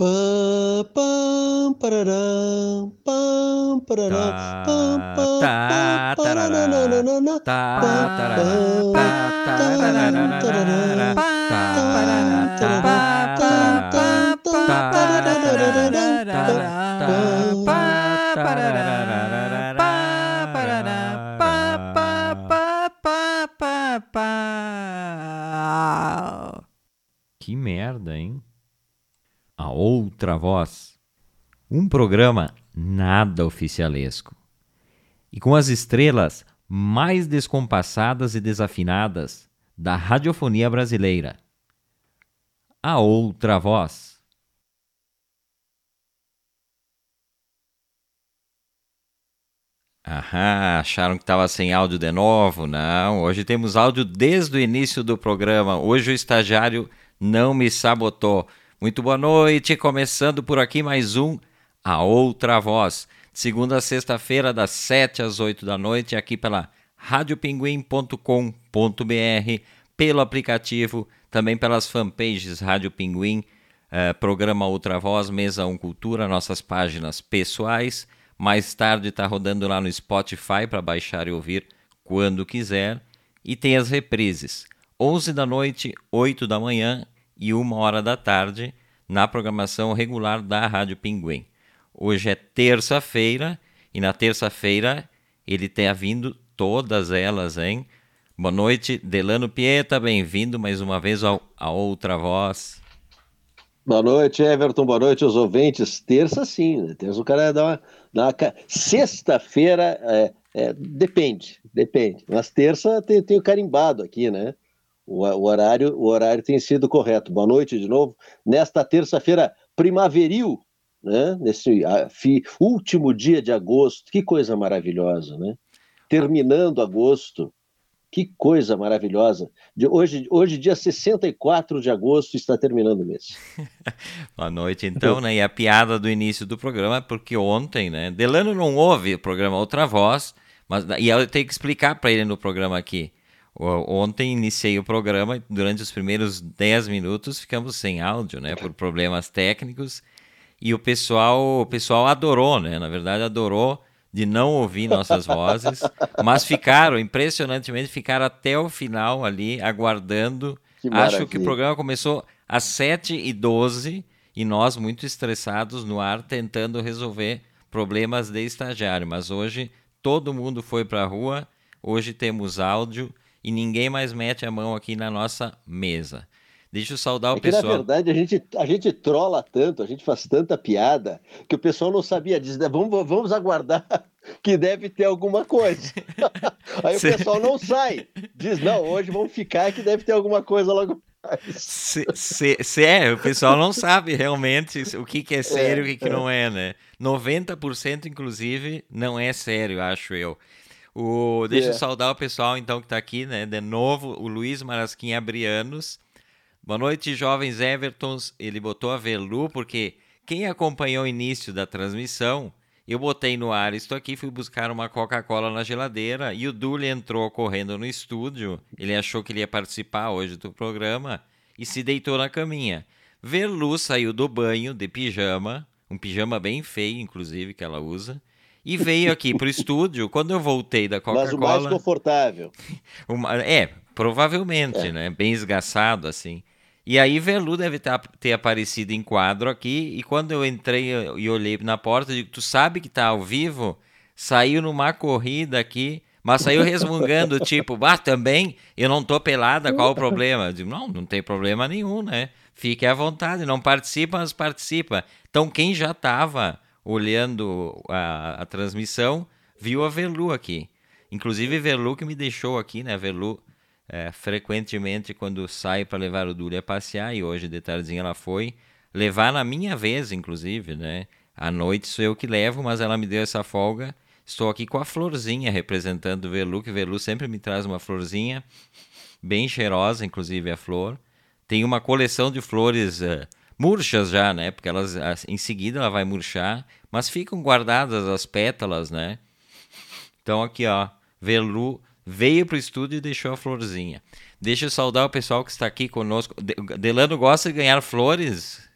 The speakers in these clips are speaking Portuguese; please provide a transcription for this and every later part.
Pam, pam, pararam, pam, pararam, pam, pam, tá, tarará, tá, Que merda, hein? A Outra Voz. Um programa nada oficialesco. E com as estrelas mais descompassadas e desafinadas da radiofonia brasileira. A Outra Voz. Aham, acharam que estava sem áudio de novo? Não, hoje temos áudio desde o início do programa. Hoje o estagiário não me sabotou. Muito boa noite, começando por aqui mais um A Outra Voz. Segunda a sexta-feira, das 7 às 8 da noite, aqui pela radiopinguim.com.br, pelo aplicativo, também pelas fanpages Rádio Pinguim, eh, programa Outra Voz, Mesa 1 Cultura, nossas páginas pessoais. Mais tarde está rodando lá no Spotify para baixar e ouvir quando quiser. E tem as reprises. 11 da noite, 8 da manhã e uma hora da tarde na programação regular da Rádio Pinguim. Hoje é terça-feira e na terça-feira ele tem vindo todas elas, hein? Boa noite, Delano Pieta, bem-vindo mais uma vez ao, a Outra Voz. Boa noite, Everton, boa noite aos ouvintes. Terça sim, né? terça o cara dá uma... Dá uma... Sexta-feira, é, é, depende, depende. Mas terça tem, tem o carimbado aqui, né? O, o, horário, o horário tem sido correto. Boa noite de novo. Nesta terça-feira primaveril, né? Nesse a, fi, último dia de agosto, que coisa maravilhosa, né? Terminando agosto, que coisa maravilhosa. De hoje, hoje, dia 64 de agosto, está terminando o mês. Boa noite, então, né? E a piada do início do programa, porque ontem, né? Delano não ouve o programa Outra Voz, mas e eu tenho que explicar para ele no programa aqui. Ontem iniciei o programa e durante os primeiros 10 minutos ficamos sem áudio, né, por problemas técnicos. E o pessoal, o pessoal adorou, né? Na verdade, adorou de não ouvir nossas vozes, mas ficaram, impressionantemente, ficaram até o final ali, aguardando. Que Acho que o programa começou às 7h12 e nós, muito estressados no ar, tentando resolver problemas de estagiário. Mas hoje todo mundo foi para a rua, hoje temos áudio e ninguém mais mete a mão aqui na nossa mesa. Deixa eu saudar o é que, pessoal. Na verdade, a gente, a gente trola tanto, a gente faz tanta piada, que o pessoal não sabia. Diz, né, vamos, vamos aguardar que deve ter alguma coisa. Aí o pessoal não sai. Diz, não, hoje vamos ficar que deve ter alguma coisa logo se, se, se, é, o pessoal não sabe realmente o que, que é sério e é, o que, que é. não é, né? 90% inclusive não é sério, acho eu. O, deixa yeah. eu saudar o pessoal, então, que está aqui, né? De novo, o Luiz Marasquim Abrianos. Boa noite, jovens Evertons. Ele botou a Velu, porque quem acompanhou o início da transmissão, eu botei no ar, estou aqui, fui buscar uma Coca-Cola na geladeira e o Dully entrou correndo no estúdio. Ele achou que ele ia participar hoje do programa e se deitou na caminha. Verlu saiu do banho de pijama, um pijama bem feio, inclusive, que ela usa e veio aqui pro estúdio. Quando eu voltei da Coca-Cola. Mas o mais confortável. Uma, é, provavelmente, é. né? Bem esgaçado, assim. E aí Velu deve ter, ter aparecido em quadro aqui. E quando eu entrei e olhei na porta, eu digo: Tu sabe que tá ao vivo? Saiu numa corrida aqui. Mas saiu resmungando, tipo, ah, também eu não tô pelada, qual o problema? Eu digo, não, não tem problema nenhum, né? Fique à vontade, não participa, mas participa. Então, quem já tava olhando a, a transmissão, viu a Velu aqui. Inclusive, Velu que me deixou aqui, né? Velu, é, frequentemente, quando sai para levar o Dúlio a passear, e hoje de tardezinha ela foi, levar na minha vez, inclusive, né? À noite sou eu que levo, mas ela me deu essa folga. Estou aqui com a florzinha representando o Velu, que Velu sempre me traz uma florzinha bem cheirosa, inclusive a flor. Tem uma coleção de flores uh, murchas já, né? Porque elas em seguida ela vai murchar, mas ficam guardadas as pétalas, né? Então aqui, ó, Velu veio pro estúdio e deixou a florzinha. Deixa eu saudar o pessoal que está aqui conosco. Delano gosta de ganhar flores?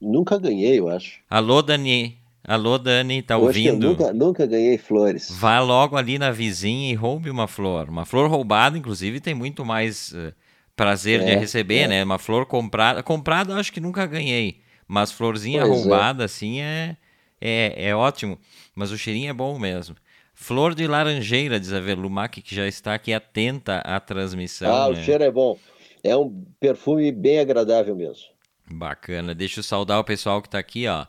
Nunca ganhei, eu acho. Alô, Dani. Alô, Dani, tá eu ouvindo? nunca, nunca ganhei flores. Vá logo ali na vizinha e roube uma flor. Uma flor roubada, inclusive, tem muito mais uh, prazer é, de receber, é. né? Uma flor comprada. Comprada, acho que nunca ganhei. Mas florzinha pois roubada, é. assim, é, é, é ótimo. Mas o cheirinho é bom mesmo. Flor de laranjeira, diz a Velumac, que já está aqui atenta à transmissão. Ah, né? o cheiro é bom. É um perfume bem agradável mesmo. Bacana. Deixa eu saudar o pessoal que está aqui, ó.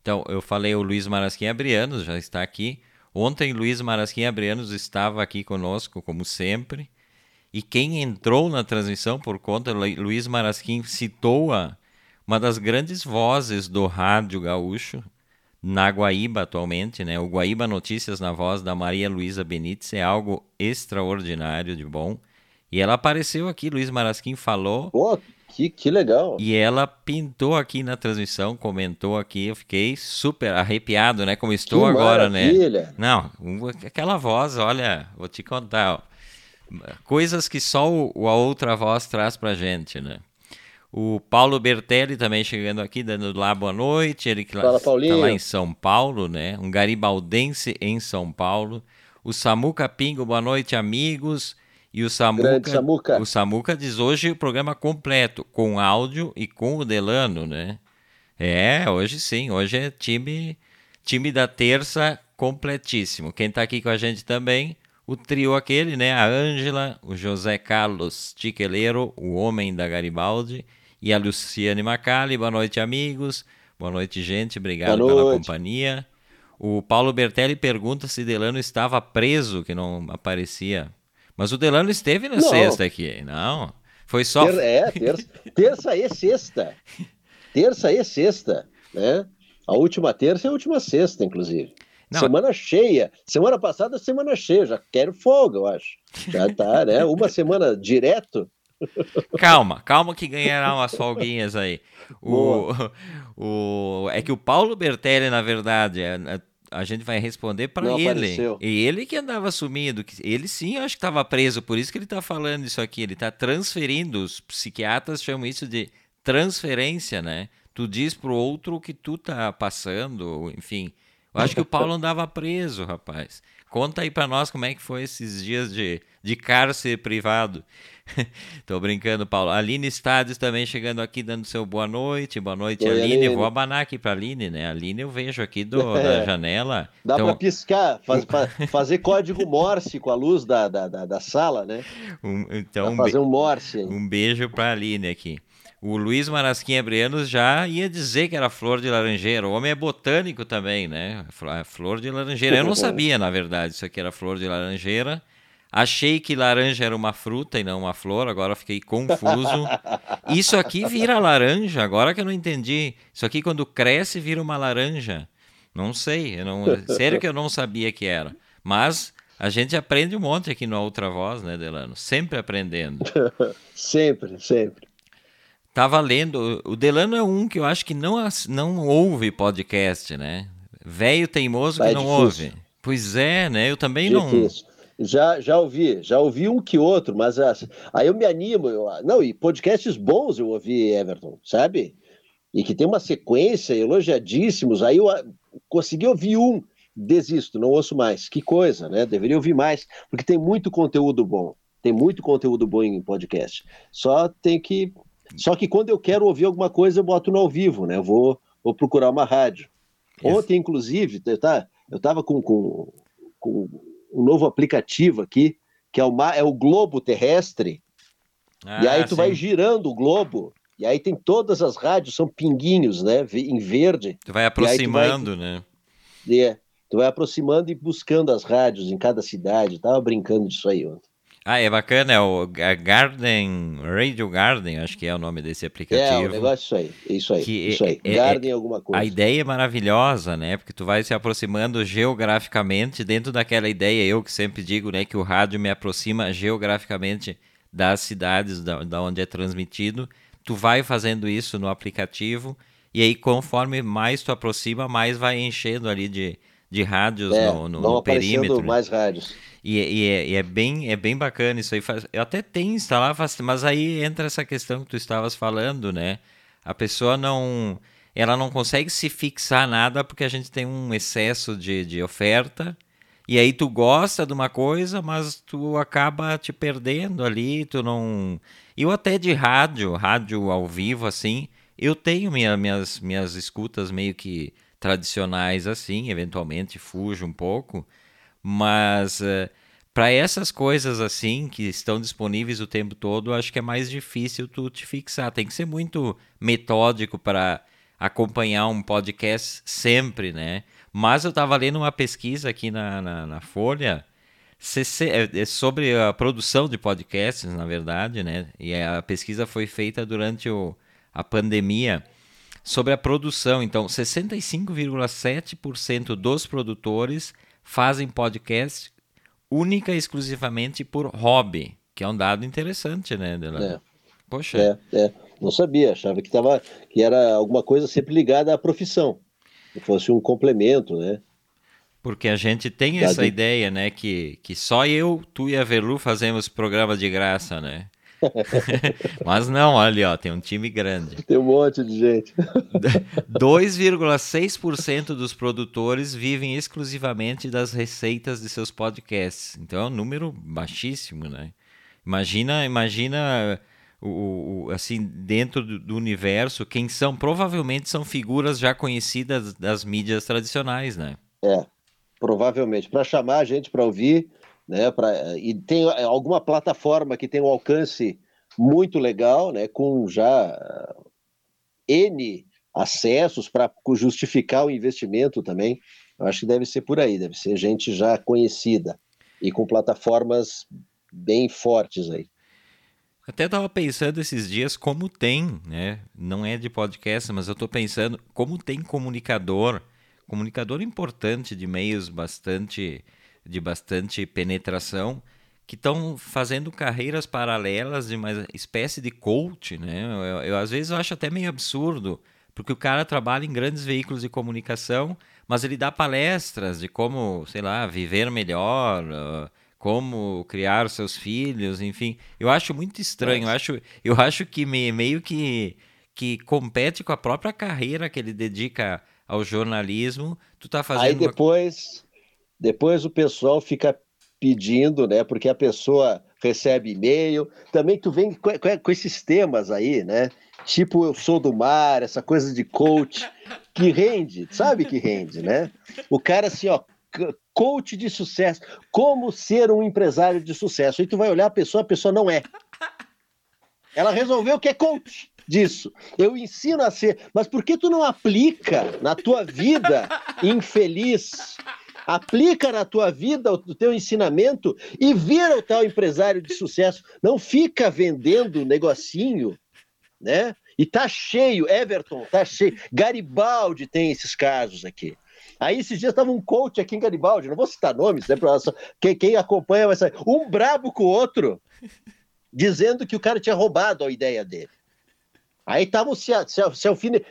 Então, eu falei o Luiz Marasquim Abrianos, já está aqui. Ontem, Luiz Marasquim Abrianos estava aqui conosco, como sempre. E quem entrou na transmissão por conta, Luiz Marasquim citou a, uma das grandes vozes do rádio gaúcho, na Guaíba atualmente, né? O Guaíba Notícias na voz da Maria Luísa Benites é algo extraordinário de bom. E ela apareceu aqui, Luiz Marasquim falou. Pô, que, que legal. E ela pintou aqui na transmissão, comentou aqui, eu fiquei super arrepiado, né? Como estou que agora, maravilha. né? Não, aquela voz, olha, vou te contar, ó, coisas que só o, a outra voz traz pra gente, né? O Paulo Bertelli também chegando aqui, dando lá boa noite. Ele que está lá em São Paulo, né? Um garibaldense em São Paulo. O Samuca Pingo, boa noite, amigos. E o Samuca, Samuca. o Samuca diz hoje o programa completo, com áudio e com o Delano, né? É, hoje sim, hoje é time, time da terça completíssimo. Quem está aqui com a gente também, o trio aquele, né? A Ângela, o José Carlos Tiqueleiro, o homem da Garibaldi, e a Luciane Macali. Boa noite, amigos. Boa noite, gente. Obrigado noite. pela companhia. O Paulo Bertelli pergunta se Delano estava preso, que não aparecia. Mas o Delano esteve na não. sexta aqui. Não. Foi só. É, terça, terça e sexta. Terça e sexta. Né? A última terça e a última sexta, inclusive. Não. Semana cheia. Semana passada, semana cheia. Já quero folga, eu acho. Já tá, né? Uma semana direto. Calma, calma que ganhará umas folguinhas aí. O, o, é que o Paulo Bertelli, na verdade, é, é a gente vai responder para ele. Apareceu. E ele que andava sumido. Ele sim, eu acho que estava preso, por isso que ele está falando isso aqui. Ele está transferindo. Os psiquiatras chamam isso de transferência, né? Tu diz pro outro o que tu tá passando, enfim. Eu acho que o Paulo andava preso, rapaz. Conta aí para nós como é que foi esses dias de, de cárcere privado. Tô brincando, Paulo. Aline Stades também chegando aqui, dando seu boa noite. Boa noite, Oi, Aline. Aline. Vou abanar aqui pra Aline, né? Aline eu vejo aqui do, é. da janela. Dá então... pra piscar, faz, fazer código Morse com a luz da, da, da, da sala, né? Um, então, pra fazer um Morse. Um beijo pra Aline aqui. O Luiz Marasquim Abrianos já ia dizer que era flor de laranjeira. O homem é botânico também, né? Flor de laranjeira. Eu não sabia, na verdade, isso aqui era flor de laranjeira. Achei que laranja era uma fruta e não uma flor, agora fiquei confuso. Isso aqui vira laranja, agora que eu não entendi. Isso aqui quando cresce vira uma laranja. Não sei, não, sério que eu não sabia que era. Mas a gente aprende um monte aqui no Outra Voz, né, Delano? Sempre aprendendo. sempre, sempre. Tava lendo, o Delano é um que eu acho que não, não ouve podcast, né? Velho teimoso que é não difícil. ouve. Pois é, né? Eu também difícil. não já, já ouvi, já ouvi um que outro, mas assim, aí eu me animo. Eu, não, e podcasts bons eu ouvi, Everton, sabe? E que tem uma sequência, elogiadíssimos. Aí eu consegui ouvir um, desisto, não ouço mais. Que coisa, né? Deveria ouvir mais, porque tem muito conteúdo bom. Tem muito conteúdo bom em podcast. Só tem que. Só que quando eu quero ouvir alguma coisa, eu boto no ao vivo, né? Eu vou, vou procurar uma rádio. Ontem, inclusive, eu tá, estava com, com, com um novo aplicativo aqui, que é o, é o Globo Terrestre. Ah, e aí tu sim. vai girando o globo, e aí tem todas as rádios, são pinguinhos, né? Em verde. Tu vai aproximando, tu vai, né? É, tu vai aproximando e buscando as rádios em cada cidade. Tava brincando disso aí ontem. Ah, é bacana, é o Garden, Radio Garden, acho que é o nome desse aplicativo. É, o negócio isso aí, isso aí, que isso aí. É, Garden é, alguma coisa. A ideia é maravilhosa, né? Porque tu vai se aproximando geograficamente dentro daquela ideia, eu que sempre digo, né, que o rádio me aproxima geograficamente das cidades da, da onde é transmitido. Tu vai fazendo isso no aplicativo e aí conforme mais tu aproxima, mais vai enchendo ali de, de rádios é, no, no, no perímetro. Né? mais rádios. E, e, é, e, é, bem, é bem bacana isso aí. Eu até tenho instalado, mas aí entra essa questão que tu estavas falando, né? A pessoa não. Ela não consegue se fixar nada porque a gente tem um excesso de, de oferta. E aí tu gosta de uma coisa, mas tu acaba te perdendo ali, tu não. Eu até de rádio, rádio ao vivo, assim, eu tenho minha, minhas, minhas escutas meio que tradicionais assim, eventualmente fujo um pouco, mas uh, eh, para essas coisas assim que estão disponíveis o tempo todo, acho que é mais difícil tu te fixar. Tem que ser muito metódico para acompanhar um podcast sempre, né? Mas eu estava lendo uma pesquisa aqui na, na, na Folha é, é sobre a produção de podcasts, na verdade, né? E a pesquisa foi feita durante o, a pandemia sobre a produção. Então, 65,7% dos produtores fazem podcast única e exclusivamente por hobby, que é um dado interessante, né, Delano? É. Poxa. É, é. Não sabia, achava que, tava, que era alguma coisa sempre ligada à profissão, que fosse um complemento, né? Porque a gente tem essa ideia, né, que, que só eu, tu e a Velu fazemos programa de graça, né? Mas não, olha, ó, tem um time grande. Tem um monte de gente. 2,6% dos produtores vivem exclusivamente das receitas de seus podcasts. Então é um número baixíssimo, né? Imagina, imagina o, o assim dentro do, do, universo quem são provavelmente são figuras já conhecidas das mídias tradicionais, né? É, provavelmente para chamar a gente para ouvir né? Pra, e tem alguma plataforma que tem um alcance muito legal, né? Com já N acessos para justificar o investimento também. Eu acho que deve ser por aí, deve ser gente já conhecida e com plataformas bem fortes aí. Até estava pensando esses dias como tem, né? Não é de podcast, mas eu estou pensando como tem comunicador, comunicador importante de meios bastante de bastante penetração que estão fazendo carreiras paralelas de uma espécie de coach, né? Eu, eu, às vezes eu acho até meio absurdo, porque o cara trabalha em grandes veículos de comunicação, mas ele dá palestras de como, sei lá, viver melhor, uh, como criar seus filhos, enfim. Eu acho muito estranho. Eu acho, eu acho que me, meio que que compete com a própria carreira que ele dedica ao jornalismo. Tu tá fazendo Aí depois depois o pessoal fica pedindo, né? Porque a pessoa recebe e-mail. Também tu vem com, com, esses temas aí, né? Tipo, eu sou do mar, essa coisa de coach, que rende, sabe que rende, né? O cara assim, ó, coach de sucesso, como ser um empresário de sucesso. Aí tu vai olhar a pessoa, a pessoa não é. Ela resolveu que é coach disso. Eu ensino a ser, mas por que tu não aplica na tua vida infeliz? Aplica na tua vida o teu ensinamento e vira o tal empresário de sucesso. Não fica vendendo negocinho, né? E tá cheio, Everton, tá cheio. Garibaldi tem esses casos aqui. Aí esses dias estava um coach aqui em Garibaldi, não vou citar nomes, né? Quem, quem acompanha vai saber. Um brabo com o outro, dizendo que o cara tinha roubado a ideia dele. Aí estavam se, se, se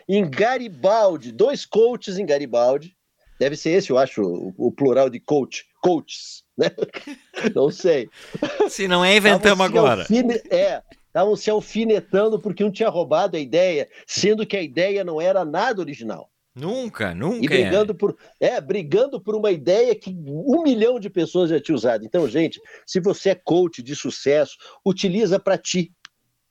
em Garibaldi, dois coaches em Garibaldi, Deve ser esse, eu acho, o, o plural de coach, coaches, né? Não sei. Se não é, inventamos agora. Alfine... É, estavam se alfinetando porque um tinha roubado a ideia, sendo que a ideia não era nada original. Nunca, nunca. E brigando é. por, é, brigando por uma ideia que um milhão de pessoas já tinha usado. Então, gente, se você é coach de sucesso, utiliza para ti.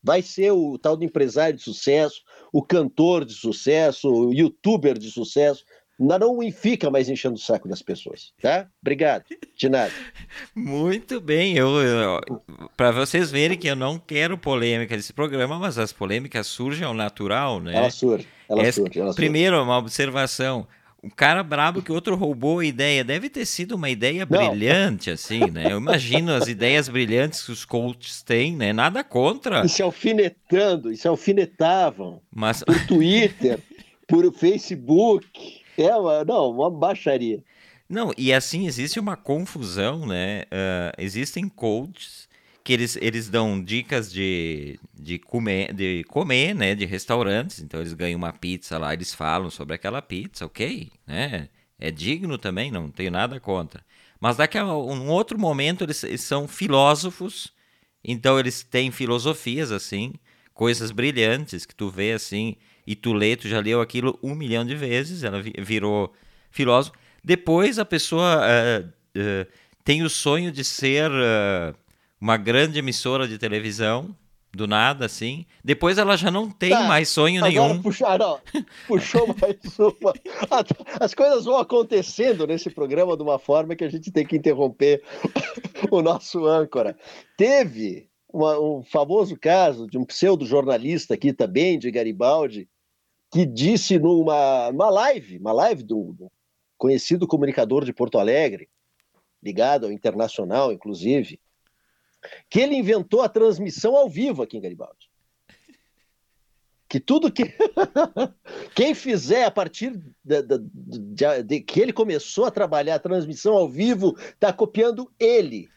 Vai ser o tal do empresário de sucesso, o cantor de sucesso, o youtuber de sucesso não fica mais enchendo o saco das pessoas, tá? Obrigado, de nada. Muito bem, eu, eu para vocês verem que eu não quero polêmica desse programa, mas as polêmicas surgem ao natural, né? Ela surge, ela Essa, surge. Ela primeiro, surge. uma observação. um cara brabo que outro roubou a ideia. Deve ter sido uma ideia Não. brilhante, assim, né? Eu imagino as ideias brilhantes que os coaches têm, né? Nada contra. E se alfinetando, e se alfinetavam. Mas... Por Twitter, por Facebook. É não, uma baixaria. Não, e assim existe uma confusão, né? Uh, existem coaches que eles, eles dão dicas de, de, comer, de comer, né, de restaurantes, então eles ganham uma pizza lá, eles falam sobre aquela pizza, ok, né, é digno também, não tenho nada contra. Mas daqui a um outro momento eles, eles são filósofos, então eles têm filosofias assim, coisas brilhantes que tu vê assim, e tu lê, tu já leu aquilo um milhão de vezes, ela virou filósofo. Depois a pessoa uh, uh, tem o sonho de ser... Uh, uma grande emissora de televisão, do nada, assim. Depois ela já não tem tá, mais sonho nenhum. Puxaram, puxou mais uma. As coisas vão acontecendo nesse programa de uma forma que a gente tem que interromper o nosso âncora. Teve uma, um famoso caso de um pseudo-jornalista aqui também, de Garibaldi, que disse numa, numa live, uma live do, do conhecido comunicador de Porto Alegre, ligado ao internacional, inclusive, que ele inventou a transmissão ao vivo aqui em Garibaldi. Que tudo que. Quem fizer a partir de, de, de, que ele começou a trabalhar a transmissão ao vivo, está copiando ele.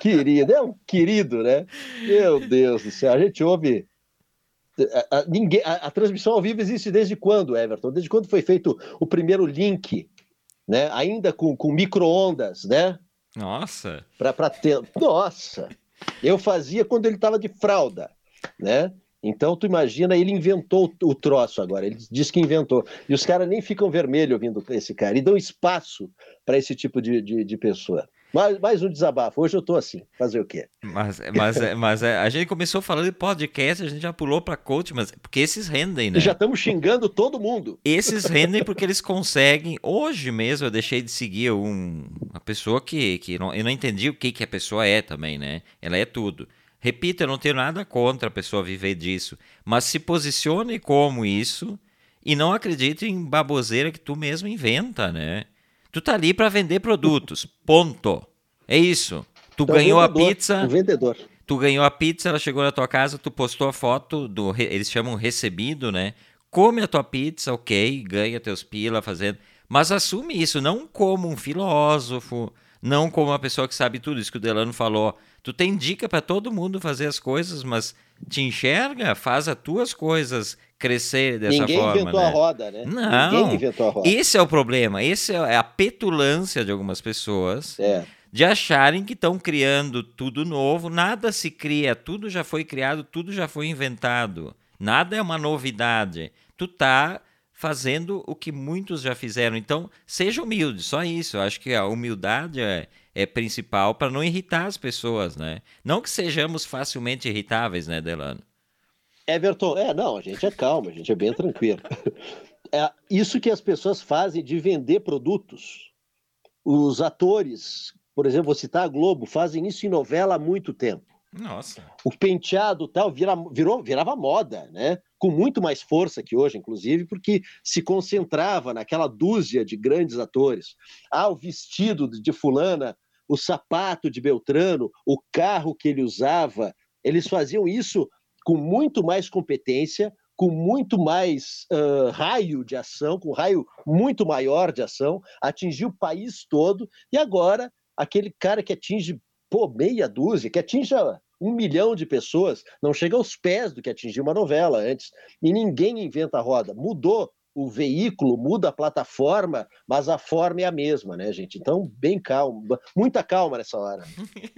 Querido, é um querido, né? Meu Deus do céu, a gente ouve. A, a ninguém, a, a transmissão ao vivo existe desde quando, Everton? Desde quando foi feito o primeiro link, né? Ainda com, com micro-ondas, né? Nossa! Para ter. Nossa! Eu fazia quando ele estava de fralda, né? Então, tu imagina, ele inventou o troço agora, ele diz que inventou. E os caras nem ficam vermelhos ouvindo esse cara, e dão espaço para esse tipo de, de, de pessoa. Mais, mais um desabafo. Hoje eu tô assim. Fazer o quê? Mas, mas, mas é, a gente começou falando de podcast, a gente já pulou para coach, mas porque esses rendem, né? já estamos xingando todo mundo. Esses rendem porque eles conseguem. Hoje mesmo eu deixei de seguir um, uma pessoa que, que não, eu não entendi o que, que a pessoa é também, né? Ela é tudo. Repito, eu não tenho nada contra a pessoa viver disso, mas se posicione como isso e não acredite em baboseira que tu mesmo inventa, né? Tu tá ali para vender produtos. Ponto. É isso. Tu então, ganhou vendedor, a pizza. O vendedor. Tu ganhou a pizza, ela chegou na tua casa, tu postou a foto do. Eles chamam recebido, né? Come a tua pizza, ok, ganha teus pila fazendo. Mas assume isso, não como um filósofo, não como uma pessoa que sabe tudo, isso que o Delano falou. Tu tem dica para todo mundo fazer as coisas, mas te enxerga, faz as tuas coisas crescer dessa Ninguém forma. Ninguém inventou né? a roda, né? Não. Ninguém inventou a roda. Esse é o problema. Esse é a petulância de algumas pessoas. É. De acharem que estão criando tudo novo, nada se cria, tudo já foi criado, tudo já foi inventado. Nada é uma novidade. Tu tá fazendo o que muitos já fizeram. Então, seja humilde, só isso. Eu acho que a humildade é, é principal para não irritar as pessoas, né? Não que sejamos facilmente irritáveis, né, Delano? Everton, é, não, a gente é calmo, a gente é bem tranquilo. É, isso que as pessoas fazem de vender produtos. Os atores, por exemplo, vou citar a Globo, fazem isso em novela há muito tempo. Nossa. O penteado tal vira, virou, virava moda, né? Com muito mais força que hoje, inclusive, porque se concentrava naquela dúzia de grandes atores. Ah, o vestido de fulana, o sapato de Beltrano, o carro que ele usava. Eles faziam isso com muito mais competência, com muito mais uh, raio de ação, com raio muito maior de ação, atingiu o país todo, e agora aquele cara que atinge pô, meia dúzia, que atinge um milhão de pessoas, não chega aos pés do que atingiu uma novela antes. E ninguém inventa a roda. Mudou o veículo, muda a plataforma, mas a forma é a mesma, né, gente? Então, bem calma, muita calma nessa hora.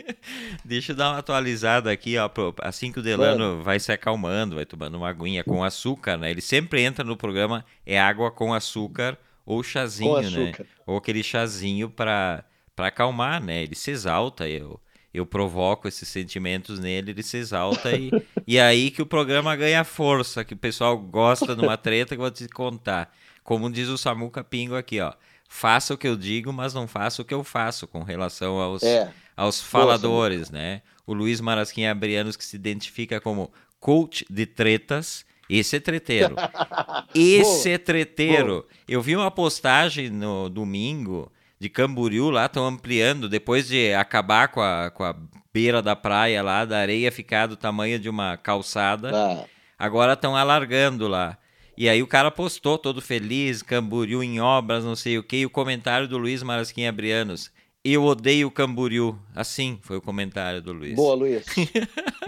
Deixa eu dar uma atualizada aqui, ó, assim que o Delano Mano. vai se acalmando, vai tomando uma aguinha com açúcar, né? Ele sempre entra no programa, é água com açúcar ou chazinho, né? Ou aquele chazinho para para acalmar, né? Ele se exalta, eu eu provoco esses sentimentos nele, ele se exalta e, e é aí que o programa ganha força, que o pessoal gosta de uma treta que eu vou te contar. Como diz o Samuca Pingo aqui, ó. Faça o que eu digo, mas não faça o que eu faço com relação aos, é. aos faladores, né? O Luiz Marasquim Abrianos, que se identifica como coach de tretas, Esse é treteiro. Esse é treteiro. Eu vi uma postagem no domingo de Camboriú lá, estão ampliando, depois de acabar com a, com a beira da praia lá, da areia ficar do tamanho de uma calçada, Ah, agora estão alargando lá. E aí o cara postou todo feliz, Camboriú em obras, não sei o que, e o comentário do Luiz Marasquim Abrianos. Eu odeio Camboriú. Assim foi o comentário do Luiz. boa, Luiz.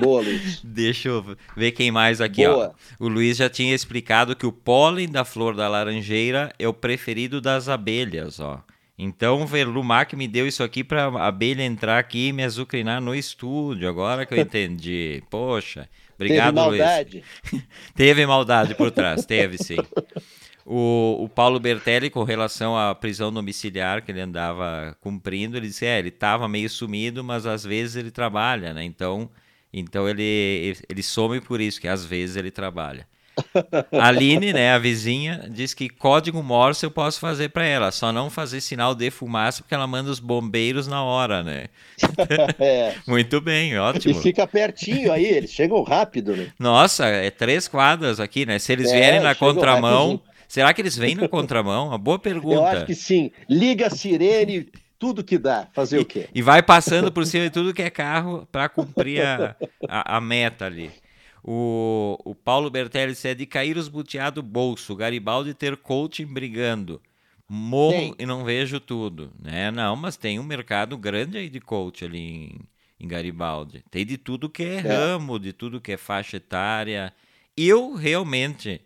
boa, Luiz. Deixa eu ver quem mais aqui, Boa. ó. O Luiz já tinha explicado que o pólen da flor da laranjeira é o preferido das abelhas, ó. Então o Verlumac me deu isso aqui pra abelha entrar aqui e me azucrinar no estúdio. Agora que eu entendi. Poxa, obrigado, Teve Luiz. maldade. Teve maldade por trás, teve sim. O, o Paulo Bertelli, com relação à prisão domiciliar que ele andava cumprindo, ele disse: é, ele estava meio sumido, mas às vezes ele trabalha, né? Então, então ele, ele some por isso, que às vezes ele trabalha. A Aline, né, a vizinha, diz que código Morse eu posso fazer para ela, só não fazer sinal de fumaça porque ela manda os bombeiros na hora, né? É. Muito bem, E ótimo. fica pertinho aí, eles chegam rápido, né? Nossa, é três quadras aqui, né? Se eles É, vierem na contramão, será que eles vêm na contramão? Uma boa pergunta. Eu acho que sim. Liga a sirene, tudo que dá. Fazer o quê? E vai passando por cima de tudo que é carro para cumprir a, a, a meta ali. O, o Paulo Bertelli disse, é de cair os butiá do bolso, Garibaldi ter coaching brigando. Morro e não vejo tudo. Né? Não, mas tem um mercado grande aí de coach ali em, em Garibaldi. Tem de tudo que é, ramo, de tudo que é faixa etária. Eu realmente,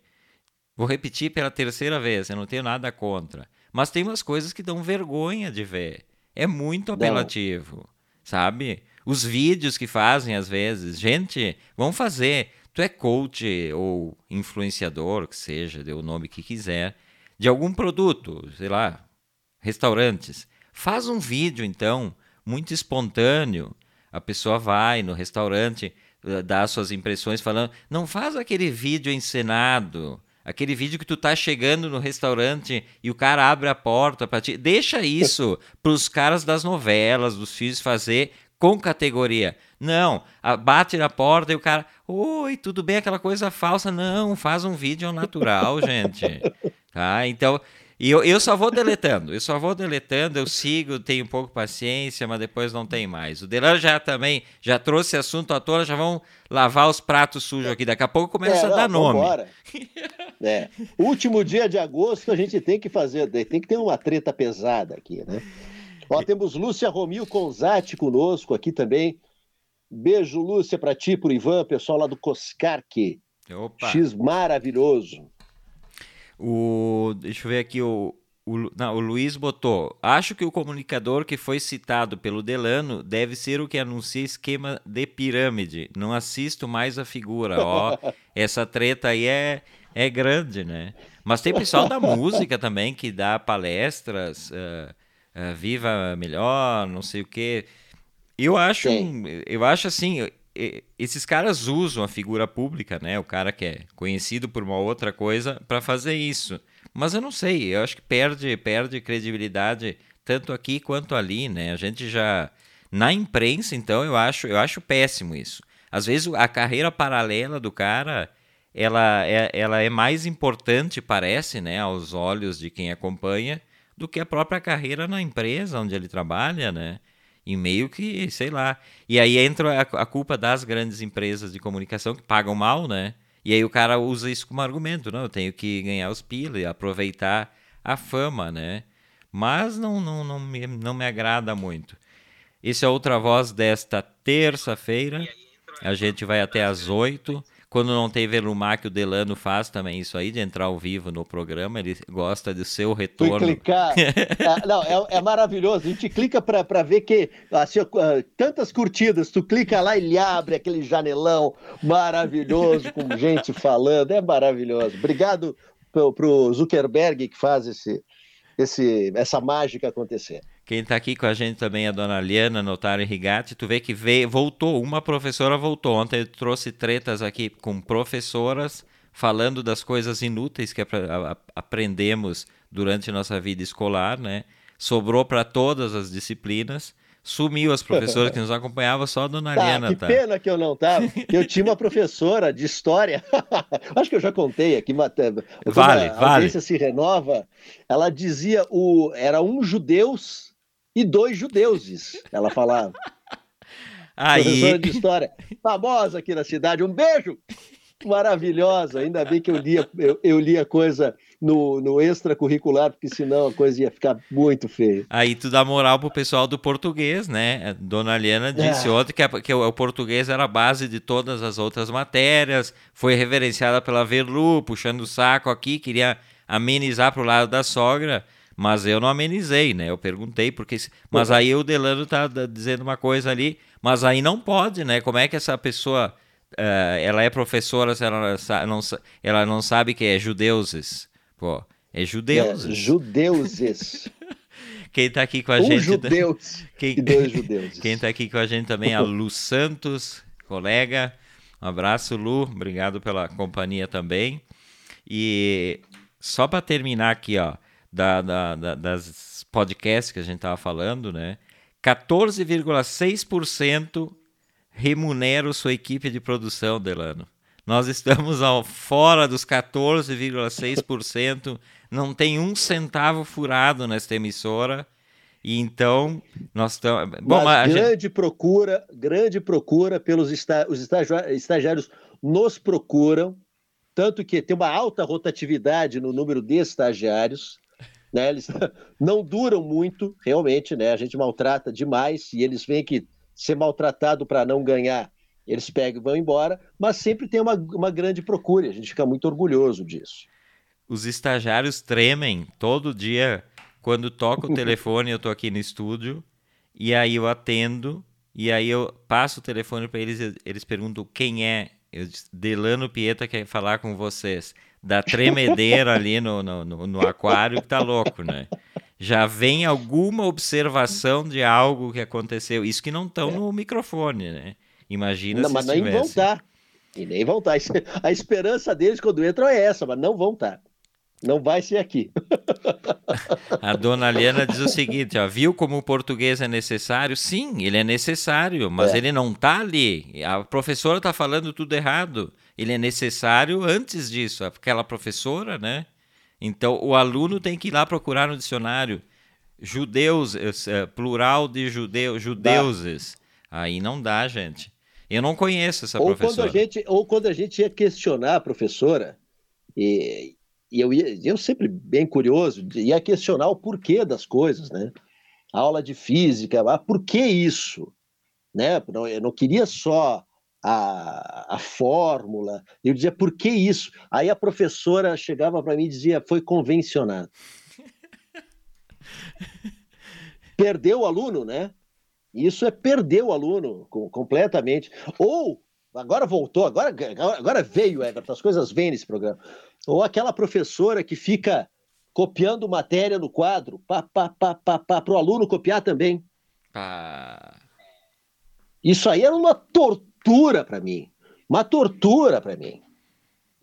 vou repetir pela terceira vez, eu não tenho nada contra. Mas tem umas coisas que dão vergonha de ver. É muito apelativo, sabe? Os vídeos que fazem às vezes, gente, vão fazer. Tu é coach ou influenciador, que seja, dê o nome que quiser, de algum produto, sei lá, restaurantes. Faz um vídeo então, muito espontâneo. A pessoa vai no restaurante, eh, dá suas impressões falando, não faz aquele vídeo encenado. Aquele vídeo que tu tá chegando no restaurante e o cara abre a porta para ti. Deixa isso pros caras das novelas, dos filhos fazer com categoria. Não, bate na porta e o cara, oi, tudo bem, aquela coisa falsa. Não, faz um vídeo natural, gente. Tá? Então, e eu, eu só vou deletando, eu só vou deletando, eu sigo, tenho um pouco paciência, mas depois não tem mais. O Delano já também, já trouxe assunto à tona, já vão lavar os pratos sujos aqui. Daqui a pouco começa É, a dar não, nome. vambora. É. Último dia de agosto, a gente tem que fazer, tem que ter uma treta pesada aqui, né? Ó, temos Lúcia Romil Conzati conosco aqui também. Beijo, Lúcia, para ti, pro Ivan, pessoal lá do Coscarque. Opa. X maravilhoso. O, deixa eu ver aqui, o, o, não, o Luiz botou. Acho que o comunicador que foi citado pelo Delano deve ser o que anuncia esquema de pirâmide. Não assisto mais a figura. Ó, essa treta aí é, é grande, né? Mas tem pessoal da música também que dá palestras, ah, ah, Viva Melhor, não sei o quê. Eu acho, um- eu acho assim, esses caras usam a figura pública, né? O cara que é conhecido por uma outra coisa para fazer isso. Mas eu não sei, eu acho que perde, perde credibilidade tanto aqui quanto ali, né? A gente já na imprensa, então, eu acho, eu acho péssimo isso. Às vezes a carreira paralela do cara, ela é, ela é mais importante, parece, né, aos olhos de quem acompanha, do que a própria carreira na empresa onde ele trabalha, né? E meio que, sei lá. E aí entra a, culpa das grandes empresas de comunicação que pagam mal, né? E aí o cara usa isso como argumento, não, eu tenho que ganhar os pila e aproveitar a fama, né? Mas não, não, não, me, não me agrada muito. Esse é outra voz desta terça-feira. A gente vai até às oito. Quando não tem Velumac, o Delano faz também isso aí, de entrar ao vivo no programa. Ele gosta do seu retorno. clicar. Ah, não, é, é maravilhoso. A gente clica para ver que assim, ah, tantas curtidas. Tu clica lá e ele abre aquele janelão maravilhoso com gente falando. É maravilhoso. Obrigado pro, pro Zuckerberg que faz esse, esse, essa mágica acontecer. Quem está aqui com a gente também é a dona Liana Notari Rigatti. Tu vê que veio, voltou, uma professora voltou. Ontem eu trouxe tretas aqui com professoras falando das coisas inúteis que aprendemos durante nossa vida escolar, né? sobrou para todas as disciplinas. Sumiu as professoras que nos acompanhavam, só a dona Tá, que tá. pena que eu não tava. que Eu tinha uma professora de história, acho que eu já contei aqui, eh, Vale, a vale. se renova, ela dizia o era um judeus e dois judeuses, ela falava. Professora Aí, de história, famosa aqui na cidade. Um beijo! Maravilhosa, ainda bem que eu lia, eu, eu lia coisa no, no extracurricular, porque senão a coisa ia ficar muito feia. aí tu dá moral pro pessoal do português, né? Dona Helena disse É. ontem que, a- que o, o português era a base de todas as outras matérias, foi reverenciada pela Verlu, puxando o saco aqui, queria amenizar pro lado da sogra, mas eu não amenizei, né? Eu perguntei, porque. Mas aí o Delano tá dizendo uma coisa ali, mas aí não pode, né? Como é que essa pessoa. eh, ela é professora, se ela, não, ela não sabe que é judeuses. Pô, é É, judeuses. judeuses. Quem tá aqui com a Um gente. judeus Quem, e dois judeuses. quem tá aqui com a gente também é a Lu Santos, colega. Um abraço, Lu. Obrigado pela companhia também. E só para terminar aqui, ó, da, da- da- das podcasts que a gente tava falando, né? 14,6% remunera sua equipe de produção, Delano. Nós estamos ao, fora dos 14,6%, não tem um centavo furado nesta emissora. E então, nós estamos. Bom, Mas a gente- grande procura, grande procura pelos esta, os estagiários nos procuram, tanto que tem uma alta rotatividade no número de estagiários, né? Eles não duram muito, realmente, né? A gente maltrata demais e eles veem que ser maltratado para não ganhar, eles pegam e vão embora, mas sempre tem uma, uma grande procura, a gente fica muito orgulhoso disso. os estagiários tremem todo dia quando toca o telefone. Eu tô aqui no estúdio e aí eu atendo e aí eu passo o telefone para eles. e Eles perguntam quem é. Eu Delano Pieta quer falar com vocês. Da tremedeira ali no, no, no, no aquário que tá louco, né? Já vem alguma observação de algo que aconteceu. Isso que não estão no microfone, né? Imagina Não, se mas nem vão estivesse. estar. E nem vão estar. A esperança deles quando entram é essa, mas não vão estar. Não vai ser aqui. A dona Liana diz o seguinte, ó, viu como o português é necessário? Sim, ele é necessário, mas É. ele não tá ali. A professora tá falando tudo errado. Ele é necessário antes disso, aquela professora, né? Então o aluno tem que ir lá procurar no dicionário judeus, eh, plural de judeu, judeuses. Aí não dá, gente. Eu não conheço essa Ou quando, professora. a gente, ou quando a gente ia questionar a professora, e, e eu, ia, eu sempre bem curioso, ia questionar o porquê das coisas, né? Aula de física, ah, por que isso? Né? Eu não queria só a, a fórmula, eu dizia por que isso? Aí a professora chegava para mim e dizia foi convencionado. Perdeu o aluno, né? Isso é perder o aluno co- completamente. Ou, agora voltou, agora, agora- agora veio, Everton, as coisas vêm nesse programa. Ou aquela professora que fica copiando matéria no quadro, para o aluno copiar também. Pá. Isso aí era uma tortura para mim. Uma tortura para mim.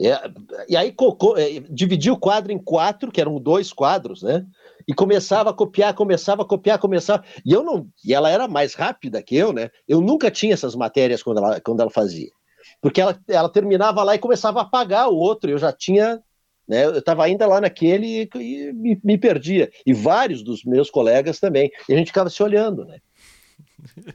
É, e aí cocô, é, dividia o quadro em quatro, que eram dois quadros, né? E começava a copiar, começava a copiar, começava. E eu não. E ela era mais rápida que eu, né? Eu nunca tinha essas matérias quando ela, quando ela fazia. Porque ela, ela terminava lá e começava a apagar o outro. Eu já tinha. Né, eu estava ainda lá naquele e, e me, me perdia. E vários dos meus colegas também. E a gente ficava se olhando, né?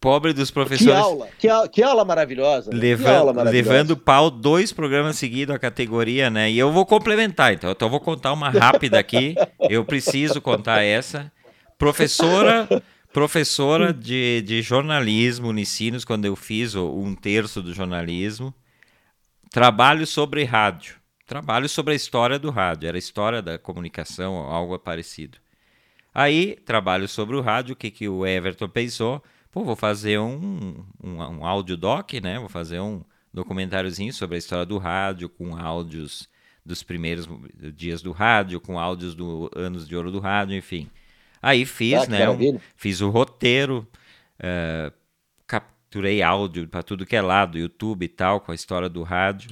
Pobre dos Que professores. aula, que, au- que aula maravilhosa. né? Que Levando, aula maravilhosa. levando pau dois programas seguidos a categoria, né? E eu vou complementar, então. Então eu vou contar uma rápida aqui. Eu preciso contar essa. Professora, professora de, de jornalismo, Unicinos, quando eu fiz um terço do jornalismo. Trabalho sobre rádio. Trabalho sobre a história do rádio. Era a história da comunicação, algo parecido. Aí, trabalho sobre o rádio, o que, que o Everton pensou? Pô, vou fazer um, um, um áudio doc, né? Vou fazer um documentáriozinho sobre a história do rádio, com áudios dos primeiros dias do rádio, com áudios do anos de ouro do rádio, enfim. Aí fiz, Ah, né? maravilha. fiz o roteiro, eh, capturei áudio para tudo que é lado, YouTube e tal, com a história do rádio.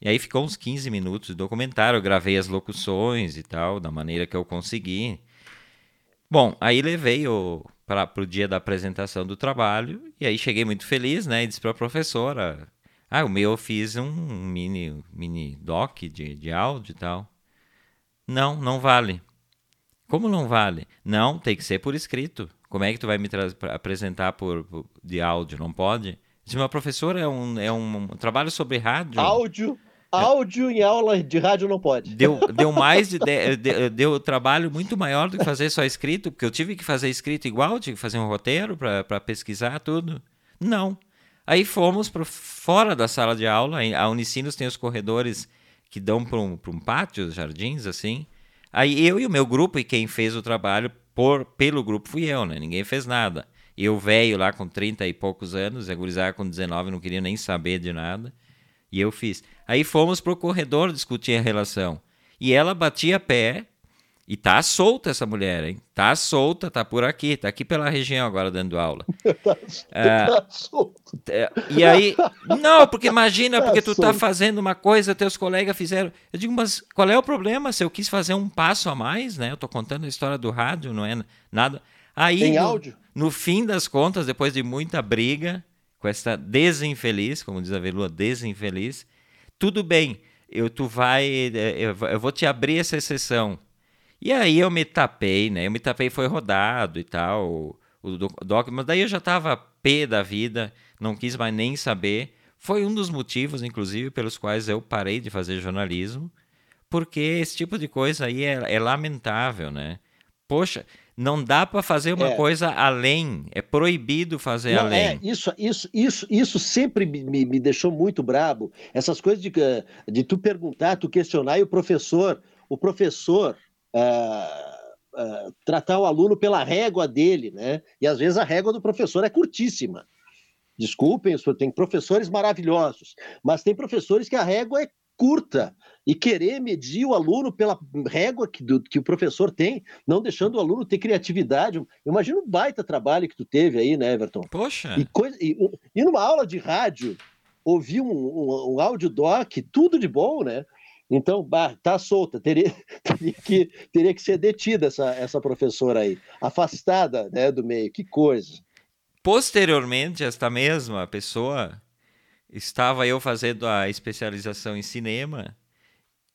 E aí ficou uns 15 minutos de documentário, eu gravei as locuções e tal, da maneira que eu consegui. Bom, aí levei o para o dia da apresentação do trabalho e aí cheguei muito feliz, né? E disse para a professora, ah, o meu eu fiz um mini mini doc de, de áudio e tal. Não, não vale. Como não vale? Não, tem que ser por escrito. Como é que tu vai me apresentar por, por, de áudio? Não pode? Se uma professora é um, é um, trabalho sobre rádio. Áudio Áudio em aula de rádio não pode. Deu, deu mais de, de, deu trabalho muito maior do que fazer só escrito, porque eu tive que fazer escrito igual, tive que fazer um roteiro para pesquisar tudo. Não. Aí fomos para fora da sala de aula. A Unicinos tem os corredores que dão para um, um pátio, jardins, assim. Aí eu e o meu grupo, e quem fez o trabalho por, pelo grupo fui eu, né? Ninguém fez nada. Eu, velho lá com 30 e poucos anos, a gurizada com 19 não queria nem saber de nada. E eu fiz. Aí fomos pro corredor discutir a relação. E ela batia pé. E tá solta essa mulher, hein? Tá solta, tá por aqui, tá aqui pela região agora dando aula. tá, é, tá. É, e aí, não, porque imagina, tá porque tu tá fazendo uma coisa, teus colegas fizeram. Eu digo, mas qual é o problema se eu quis fazer um passo a mais, né? Eu tô contando a história do rádio, não é nada. Aí, Tem no, áudio? No fim das contas, depois de muita briga, com essa desinfeliz, como diz a Velua, desinfeliz, tudo bem, eu, tu vai, eh, eu, eu vou te abrir essa exceção. E aí eu me tapei, né? Eu me tapei, foi rodado e tal, o, doc, mas daí eu já estava pé da vida, não quis mais nem saber. Foi um dos motivos, inclusive, pelos quais eu parei de fazer jornalismo, porque esse tipo de coisa aí é, é lamentável, né? Poxa, não dá para fazer uma é. coisa além, é proibido fazer não, além. É, isso, isso, isso, isso sempre me, me deixou muito brabo. Essas coisas de, de tu perguntar, tu questionar e o professor, o professor uh, uh, tratar o aluno pela régua dele, né? E às vezes a régua do professor é curtíssima. Desculpem, tem professores maravilhosos, mas tem professores que a régua é curta e querer medir o aluno pela régua que, do, que o professor tem, não deixando o aluno ter criatividade. Imagina o baita trabalho que tu teve aí, né, Everton? Poxa! E, coisa, e, e numa aula de rádio, ouvir um, um, um áudio doc, tudo de bom, né? Então, bah, tá solta, teria, teria, que, teria que ser detida essa, essa professora aí, afastada né, do meio, que coisa. Posteriormente, esta mesma pessoa estava eu fazendo a especialização em cinema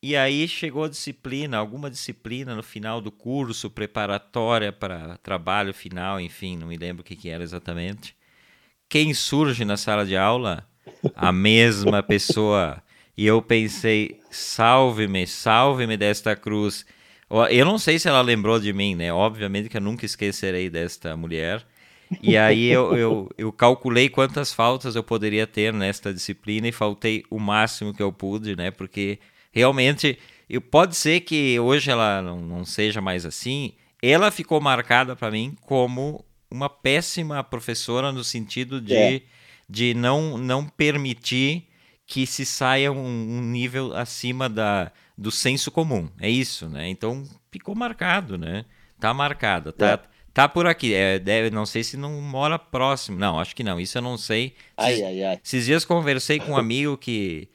e aí chegou a disciplina, alguma disciplina no final do curso, preparatória para trabalho final, enfim, não me lembro o que, que era exatamente. Quem surge na sala de aula? A mesma pessoa. E eu pensei, salve-me, salve-me desta cruz. Eu não sei se ela lembrou de mim, né? Obviamente que eu nunca esquecerei desta mulher. E aí eu, eu, eu calculei quantas faltas eu poderia ter nesta disciplina e faltei o máximo que eu pude, né? Porque realmente pode ser que hoje ela não, não seja mais assim. Ela ficou marcada para mim como uma péssima professora no sentido de, é. de não, não permitir que se saia um, um, nível acima da, do senso comum. É isso, né? Então ficou marcado, né? Tá marcada, tá, é. tá por aqui. É, deve, não sei se não mora próximo. Não, acho que não. Isso eu não sei. Ai, ai, ai. Esses dias conversei com um amigo que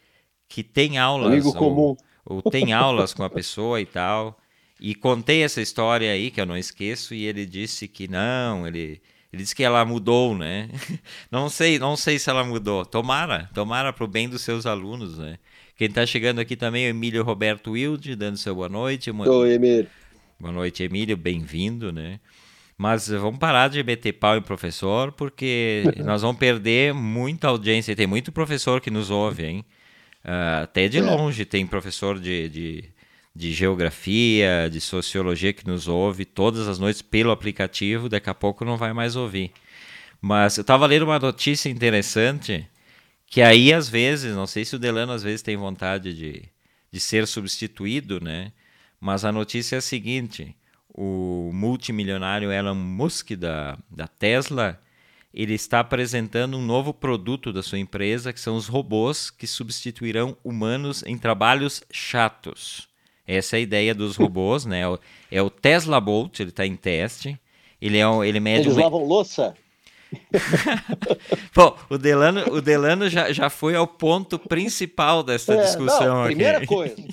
que tem aulas. Amigo comum. Ou, ou tem aulas com a pessoa e tal. E contei essa história aí, que eu não esqueço, e ele disse que não, ele, ele disse que ela mudou, né? Não sei, não sei se ela mudou. Tomara, tomara para o bem dos seus alunos, né? Quem está chegando aqui também é o Emílio Roberto Wilde, dando seu boa noite. Oi, Emílio. Boa noite, Emílio, bem-vindo, né? Mas vamos parar de meter pau em professor, porque nós vamos perder muita audiência. Tem muito professor que nos ouve, hein? Uh, até de é. longe tem professor de, de, de, geografia, de sociologia que nos ouve todas as noites pelo aplicativo, daqui a pouco não vai mais ouvir. Mas eu estava lendo uma notícia interessante, que aí às vezes, não sei se o Delano às vezes tem vontade de, de ser substituído, né? Mas a notícia é a seguinte, o multimilionário Elon Musk da, da Tesla ele está apresentando um novo produto da sua empresa, que são os robôs que substituirão humanos em trabalhos chatos. Essa é a ideia dos robôs, né? É o Tesla Bolt, ele está em teste. Ele é ele mede Eles lavam louça? Bom, o Delano, o Delano já, já foi ao ponto principal dessa é, discussão não, aqui. Primeira coisa.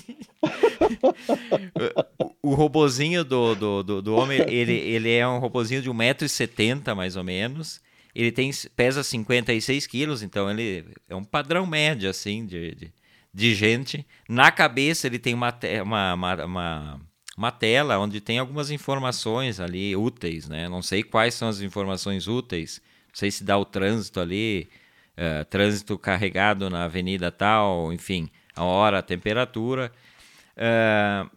o, o robozinho do, do, do, do, homem, ele, ele é um robozinho de 1,70m mais ou menos. Ele tem, pesa 56 quilos, então ele é um padrão médio, assim, de, de, de gente. Na cabeça ele tem uma, uma, uma, uma uma tela onde tem algumas informações ali úteis, né? Não sei quais são as informações úteis, não sei se dá o trânsito ali, uh, trânsito carregado na avenida tal, enfim, a hora, a temperatura. Uh,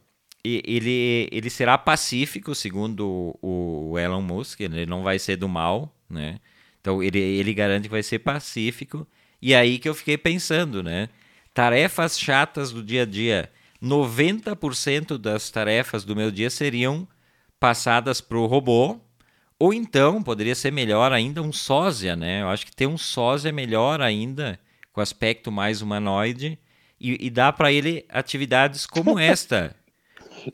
ele, ele será pacífico, segundo o Elon Musk, ele não vai ser do mal, né? Então ele, ele garante que vai ser pacífico. E aí que eu fiquei pensando, né? Tarefas chatas do dia a dia 90% das tarefas do meu dia seriam passadas para o robô, ou então poderia ser melhor ainda um sósia, né? Eu acho que ter um sósia é melhor ainda, com aspecto mais humanoide, e, e dá para ele atividades como esta.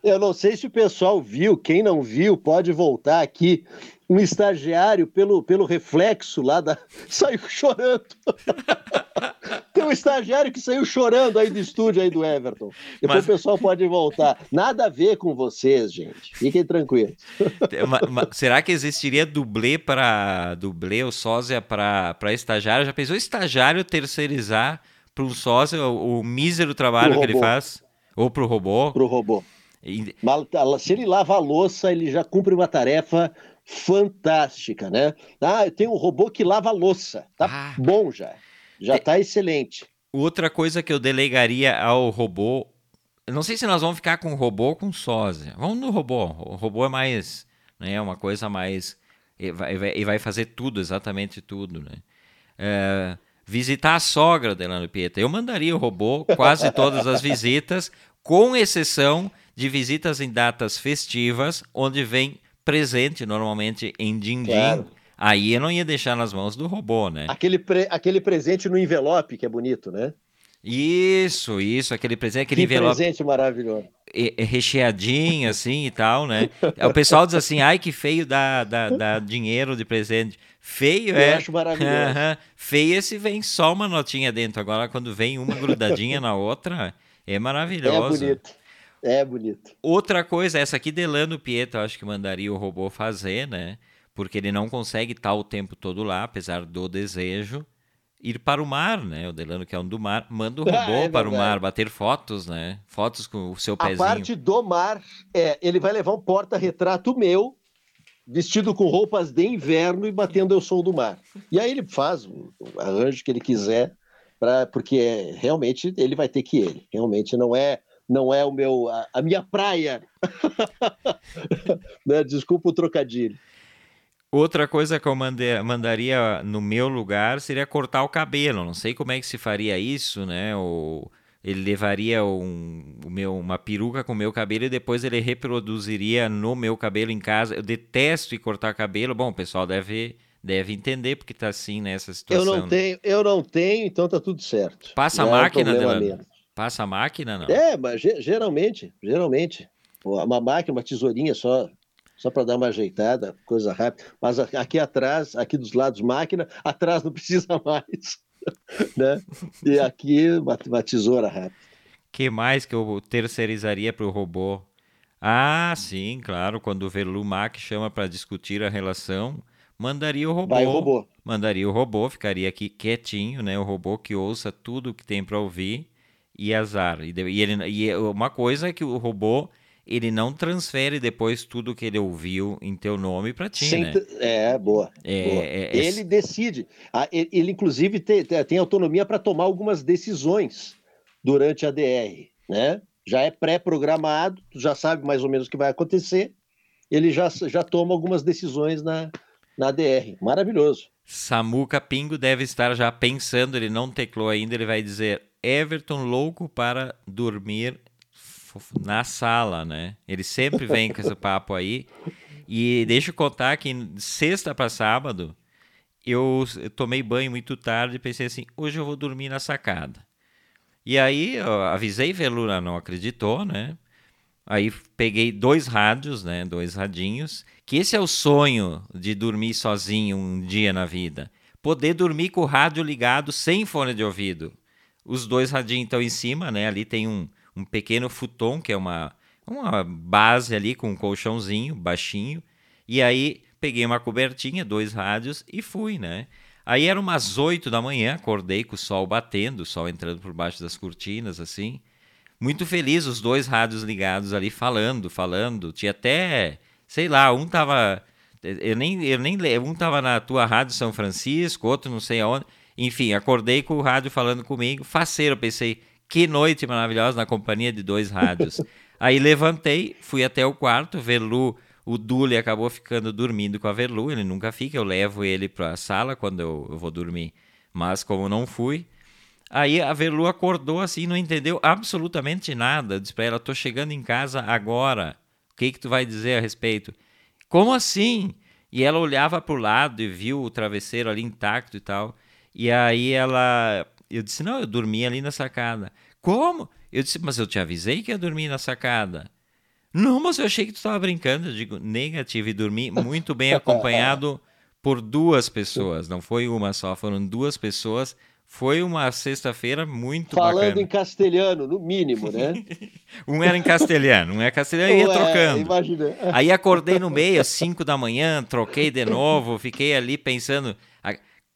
Eu não sei se o pessoal viu, quem não viu pode voltar aqui um estagiário, pelo, pelo reflexo lá, da... saiu chorando. Tem um estagiário que saiu chorando aí do estúdio aí do Everton. Depois mas... o pessoal pode voltar. Nada a ver com vocês, gente. Fiquem tranquilos. será que existiria dublê para dublê ou sósia para estagiário? Já pensou estagiário terceirizar para um sósia o, o mísero trabalho que ele faz? Ou para o robô? Para o robô. E... Se ele lava a louça, ele já cumpre uma tarefa fantástica, né? Ah, eu tenho um robô que lava louça. Tá ah. bom já. Já está excelente. Outra coisa que eu delegaria ao robô. Eu não sei se nós vamos ficar com robô ou com sósia. Vamos no robô. O robô é mais. Né, uma coisa mais. E vai, fazer tudo, exatamente tudo. Né? É, visitar a sogra, Delano Pieta. Eu mandaria o robô quase todas as visitas, com exceção de visitas em datas festivas, onde vem presente, normalmente em din-din. Claro. Aí eu não ia deixar nas mãos do robô, né? Aquele, pre aquele presente no envelope, que é bonito, né? Isso, isso, aquele presente, aquele que envelope. presente maravilhoso. recheadinho, assim e tal, né? O pessoal diz assim, ai que feio dá, dá, dá dinheiro de presente. Feio, eu é. Eu acho maravilhoso. Uh -huh. Feio esse vem só uma notinha dentro. Agora, quando vem uma grudadinha na outra, é maravilhoso. É bonito. É bonito. Outra coisa, essa aqui Delano Pietro, acho que mandaria o robô fazer, né? Porque ele não consegue estar o tempo todo lá, apesar do desejo. Ir para o mar, né? O Delano, que é um do mar, manda o robô ah, é para o mar, bater fotos, né? Fotos com o seu pezinho. A parte do mar, é, ele vai levar um porta-retrato meu, vestido com roupas de inverno e batendo eu sou do mar. E aí ele faz o, arranjo que ele quiser, pra, porque é, realmente ele vai ter que ir. Realmente não é não é o meu a, a minha praia. né? Desculpa o trocadilho. Outra coisa que eu mandei, mandaria no meu lugar seria cortar o cabelo. Não sei como é que se faria isso, né? Ou ele levaria um, o meu, uma peruca com o meu cabelo e depois ele reproduziria no meu cabelo em casa. Eu detesto ir cortar cabelo. Bom, o pessoal deve, deve entender porque está assim nessa situação. Eu não tenho, eu não tenho, então tá tudo certo. Passa não a máquina, é Passa a máquina, não? É, mas geralmente, geralmente. Uma máquina, uma tesourinha só, só para dar uma ajeitada, coisa rápida. Mas aqui atrás, aqui dos lados máquina, atrás não precisa mais. né? E aqui uma, uma tesoura rápida. que mais que eu terceirizaria para o robô? Ah, sim, claro. Quando o Velumac chama para discutir a relação, mandaria o robô. Vai o robô. Mandaria o robô, ficaria aqui quietinho, né? O robô que ouça tudo que tem para ouvir e azar. E, e, ele, e uma coisa é que o robô ele não transfere depois tudo que ele ouviu em teu nome para ti, Sem, né? É, boa. É, boa. É, é ele decide. Ele, inclusive, tem, tem autonomia para tomar algumas decisões durante a DR, né? Já é pré-programado, já sabe mais ou menos o que vai acontecer, ele já, já toma algumas decisões na, na DR. Maravilhoso. Samuca Pingo deve estar já pensando, ele não teclou ainda, ele vai dizer Everton louco para dormir na sala, né? Ele sempre vem com esse papo aí. E deixa eu contar que sexta para sábado eu, tomei banho muito tarde e pensei assim, hoje eu vou dormir na sacada. E aí eu avisei Velura, não acreditou, né? Aí peguei dois rádios, né? Dois radinhos. Que esse é o sonho de dormir sozinho um dia na vida. Poder dormir com o rádio ligado sem fone de ouvido. Os dois radinhos estão em cima, né? Ali tem um, um pequeno futon, que é uma, uma base ali com um colchãozinho baixinho. E aí peguei uma cobertinha, dois rádios e fui, né? Aí eram umas oito da manhã, acordei com o sol batendo, o sol entrando por baixo das cortinas, assim. Muito feliz, os dois rádios ligados ali, falando, falando. Tinha até, sei lá, um tava. Eu nem, eu nem Um tava na tua rádio São Francisco, outro não sei aonde. Enfim, acordei com o rádio falando comigo. Faceiro, pensei, que noite maravilhosa na companhia de dois rádios. Aí levantei, fui até o quarto, Verlu o Dule acabou ficando dormindo com a Verlu, ele nunca fica, eu levo ele para a sala quando eu, eu, vou dormir. Mas como não fui, aí a Verlu acordou assim, não entendeu absolutamente nada. Eu disse para ela, tô chegando em casa agora. O que que tu vai dizer a respeito? Como assim? E ela olhava para o lado e viu o travesseiro ali intacto e tal. E aí ela, eu disse, não, eu dormi ali na sacada. Como? Eu disse, mas eu te avisei que ia dormir na sacada. Não, mas eu achei que tu estava brincando. Eu digo, negativo e dormi muito bem acompanhado por duas pessoas. Não foi uma só, foram duas pessoas. Foi uma sexta-feira muito Falando bacana. Falando em castelhano, no mínimo, né? um era em castelhano, um é castelhano e ia trocando. Imagina. Aí acordei no meio, às cinco da manhã, troquei de novo, fiquei ali pensando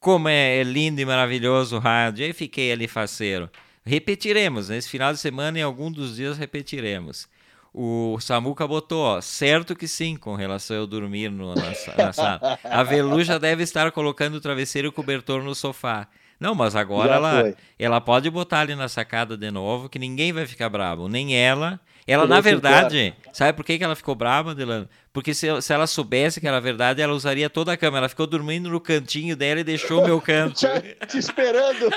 como é lindo e maravilhoso o rádio. Aí fiquei ali faceiro. Repetiremos, nesse final de semana, em algum dos dias repetiremos. O Samuca botou, ó, certo que sim, com relação a eu dormir no, na, na sala. A Velu já deve estar colocando o travesseiro e o cobertor no sofá. Não, mas agora ela, ela pode botar ali na sacada de novo, que ninguém vai ficar bravo. Nem ela. Ela, na verdade, sabe por que, que ela ficou brava, Delano? Porque se, se ela soubesse que era verdade, ela usaria toda a cama. Ela ficou dormindo no cantinho dela e deixou o meu canto. te, te esperando.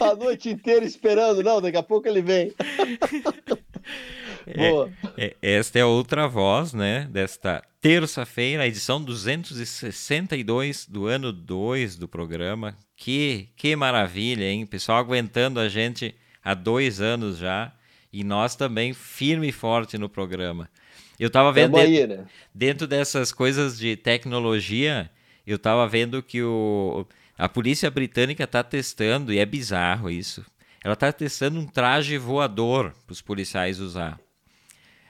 a noite inteira esperando. Não, daqui a pouco ele vem. Boa. É, é, esta é outra voz, né? Desta terça-feira, a edição 262 do ano 2 do programa. Que, que maravilha, hein? Pessoal aguentando a gente há dois anos já. E nós também firme e forte no programa. Eu estava vendo aí, dentro, né? dentro dessas coisas de tecnologia, eu estava vendo que o a polícia britânica está testando, e é bizarro isso, ela está testando um traje voador para os policiais usar.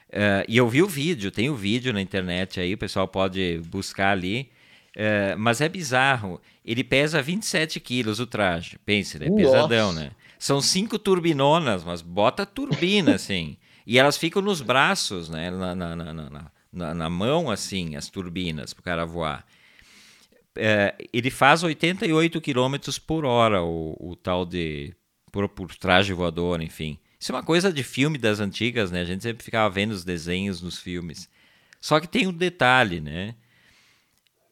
Uh, e eu vi o vídeo, tem o vídeo na internet aí, o pessoal pode buscar ali. Uh, mas é bizarro. Ele pesa 27 quilos o traje. Pense, é pesadão, né? São cinco turbinonas, mas bota turbina, assim. E elas ficam nos braços, né? Na, na, na, na, na mão, assim, as turbinas, para o cara voar é, ele faz 88 km por hora, o, o tal de. Por, por, traje voador, enfim. Isso é uma coisa de filme das antigas, né? A gente sempre ficava vendo os desenhos nos filmes. Só que tem um detalhe, né?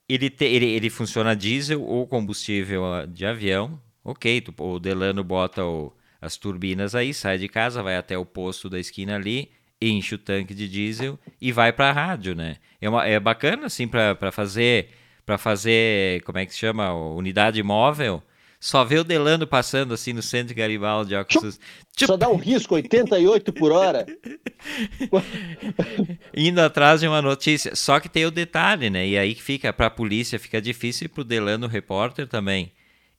Ele, te, ele, ele funciona diesel ou combustível de avião. Ok, tu, o Delano bota o, as turbinas aí, sai de casa, vai até o posto da esquina ali, enche o tanque de diesel e vai para a rádio, né? É, uma, é bacana, assim, para fazer para fazer, como é que se chama, unidade móvel, só vê o Delano passando assim no centro de Garibaldi. Ó, Tchup, Só dá um risco, 88 por hora. Indo atrás de uma notícia. Só que tem o detalhe, né? E aí que fica, para a polícia fica difícil e para o Delano repórter também.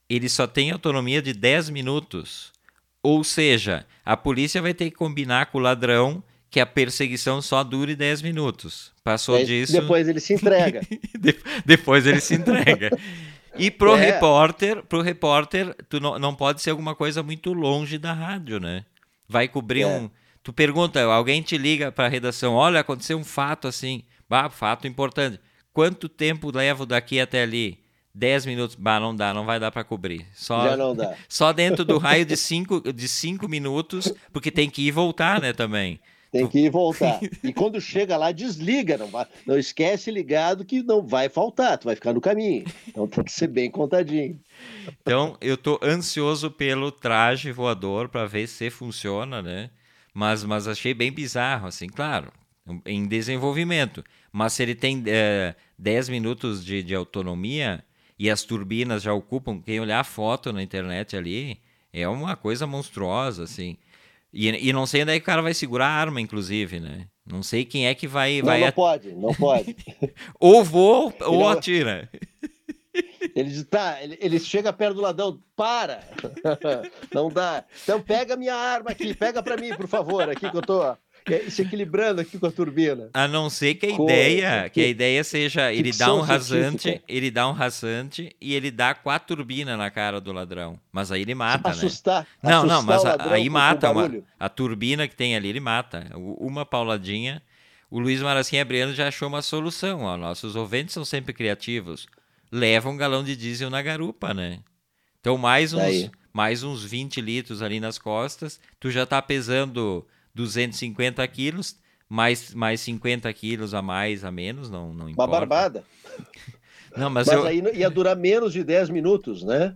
Ele só tem autonomia de 10 minutos. Ou seja, a polícia vai ter que combinar com o ladrão que a perseguição só dure 10 minutos. Passou disso. Depois ele se entrega. depois ele se entrega. E pro é. repórter, pro repórter, tu não, não pode ser alguma coisa muito longe da rádio, né? Vai cobrir é. um. Tu pergunta, alguém te liga para a redação, olha, aconteceu um fato assim, bah, fato importante. Quanto tempo levo daqui até ali? 10 minutos, bah, não dá, não vai dar para cobrir. Só, Já não dá. Só dentro do raio de 5 de cinco minutos, porque tem que ir e voltar, né, também. Tem que ir voltar. E quando chega lá, desliga. Não, vai, não esquece ligado que não vai faltar, tu vai ficar no caminho. Então tem que ser bem contadinho. Então eu tô ansioso pelo traje voador para ver se funciona, né? Mas, mas achei bem bizarro, assim, claro, em desenvolvimento. Mas se ele tem é, 10 minutos de, de autonomia e as turbinas já ocupam, quem olhar a foto na internet ali, é uma coisa monstruosa, assim. E, e não sei onde é que o cara vai segurar a arma, inclusive, né? Não sei quem é que vai. Não, vai não at- pode, não pode. Ou voa ou Ele atira. Ele diz, tá, ele, ele chega perto do ladrão, para! Não dá. Então pega minha arma aqui, pega pra mim, por favor, aqui que eu tô se equilibrando aqui com a turbina. A não ser que a ideia, que a ideia seja ele dá um rasante, científica. ele dá um rasante e ele dá com a turbina na cara do ladrão. Mas aí ele mata, né? assustar. Não, não, assustar mas o a- ladrão aí mata. uma- a turbina que tem ali, ele mata. Uma pauladinha. O Luiz Maracinha Briano já achou uma solução. Ó. Nossos ouvintes são sempre criativos. Leva um galão de diesel na garupa, né? Então, mais Tá uns, aí. mais uns 20 litros ali nas costas. Tu já tá pesando 250 quilos, mais, mais 50 quilos a mais, a menos, não, não Uma importa. barbada. Não, mas, Mas, eu... aí ia durar menos de 10 minutos, né?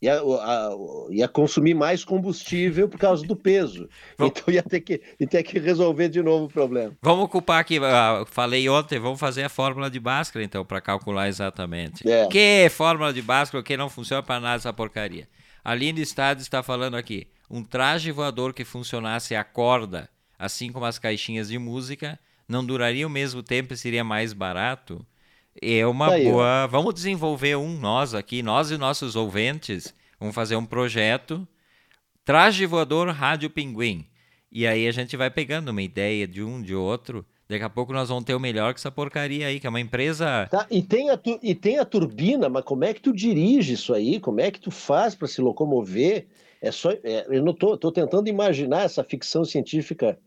Ia, a- ia consumir mais combustível por causa do peso. Vamos- Então ia ter, que, ia ter que resolver de novo o problema. Vamos ocupar aqui, ah, falei ontem, vamos fazer a fórmula de Bhaskara, então, para calcular exatamente. É. Que fórmula de Bhaskara que não funciona para nada essa porcaria. A Linda Estado está falando aqui, um traje voador que funcionasse a corda, assim como as caixinhas de música, não duraria o mesmo tempo e seria mais barato? É uma boa... Vamos desenvolver um, nós aqui, nós e nossos ouvintes, vamos fazer um projeto Traje voador Rádio Pinguim. E aí a gente vai pegando uma ideia de um, de outro. Daqui a pouco nós vamos ter o melhor que essa porcaria aí, que é uma empresa. Tá, e, tem a tu- e tem a turbina, mas como é que tu dirige isso aí? Como é que tu faz para se locomover? É só, é, eu não tô, tô tentando imaginar essa ficção científica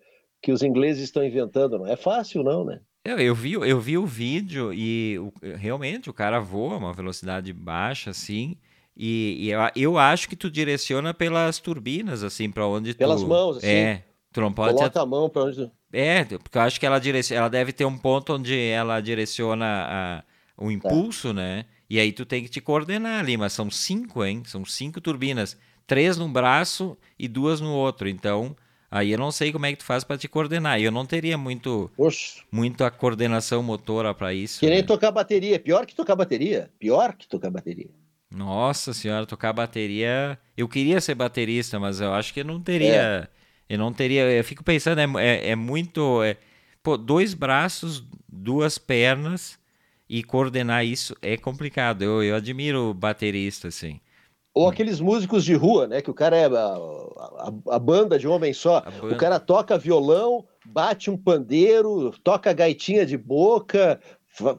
que os ingleses estão inventando. Não é fácil, não, né? Eu, eu vi, eu vi o vídeo e o- realmente o cara voa a uma velocidade baixa, assim. E, e eu, eu acho que tu direciona pelas turbinas, assim, para onde tu. Pelas mãos, assim. É. Tu não pode. Coloca a mão para onde. É, porque eu acho que ela direciona, ela deve ter um ponto onde ela direciona a, o impulso, né? E aí tu tem que te coordenar ali, mas são cinco, hein? São cinco turbinas, três num braço e duas no outro. Então, aí eu não sei como é que tu faz para te coordenar. Eu não teria muito, muito a coordenação motora para isso. que nem né? tocar bateria. Pior que tocar bateria. Pior que tocar bateria. Nossa senhora, tocar bateria. Eu queria ser baterista, mas eu acho que eu não teria. Eu não teria. Eu fico pensando, é, é, é muito. é- pô, dois braços, duas pernas e coordenar isso é complicado. Eu, eu admiro baterista, assim. Ou aqueles músicos de rua, né? Que o cara é a, a- a banda de um homem só. O cara toca violão, bate um pandeiro, toca gaitinha de boca,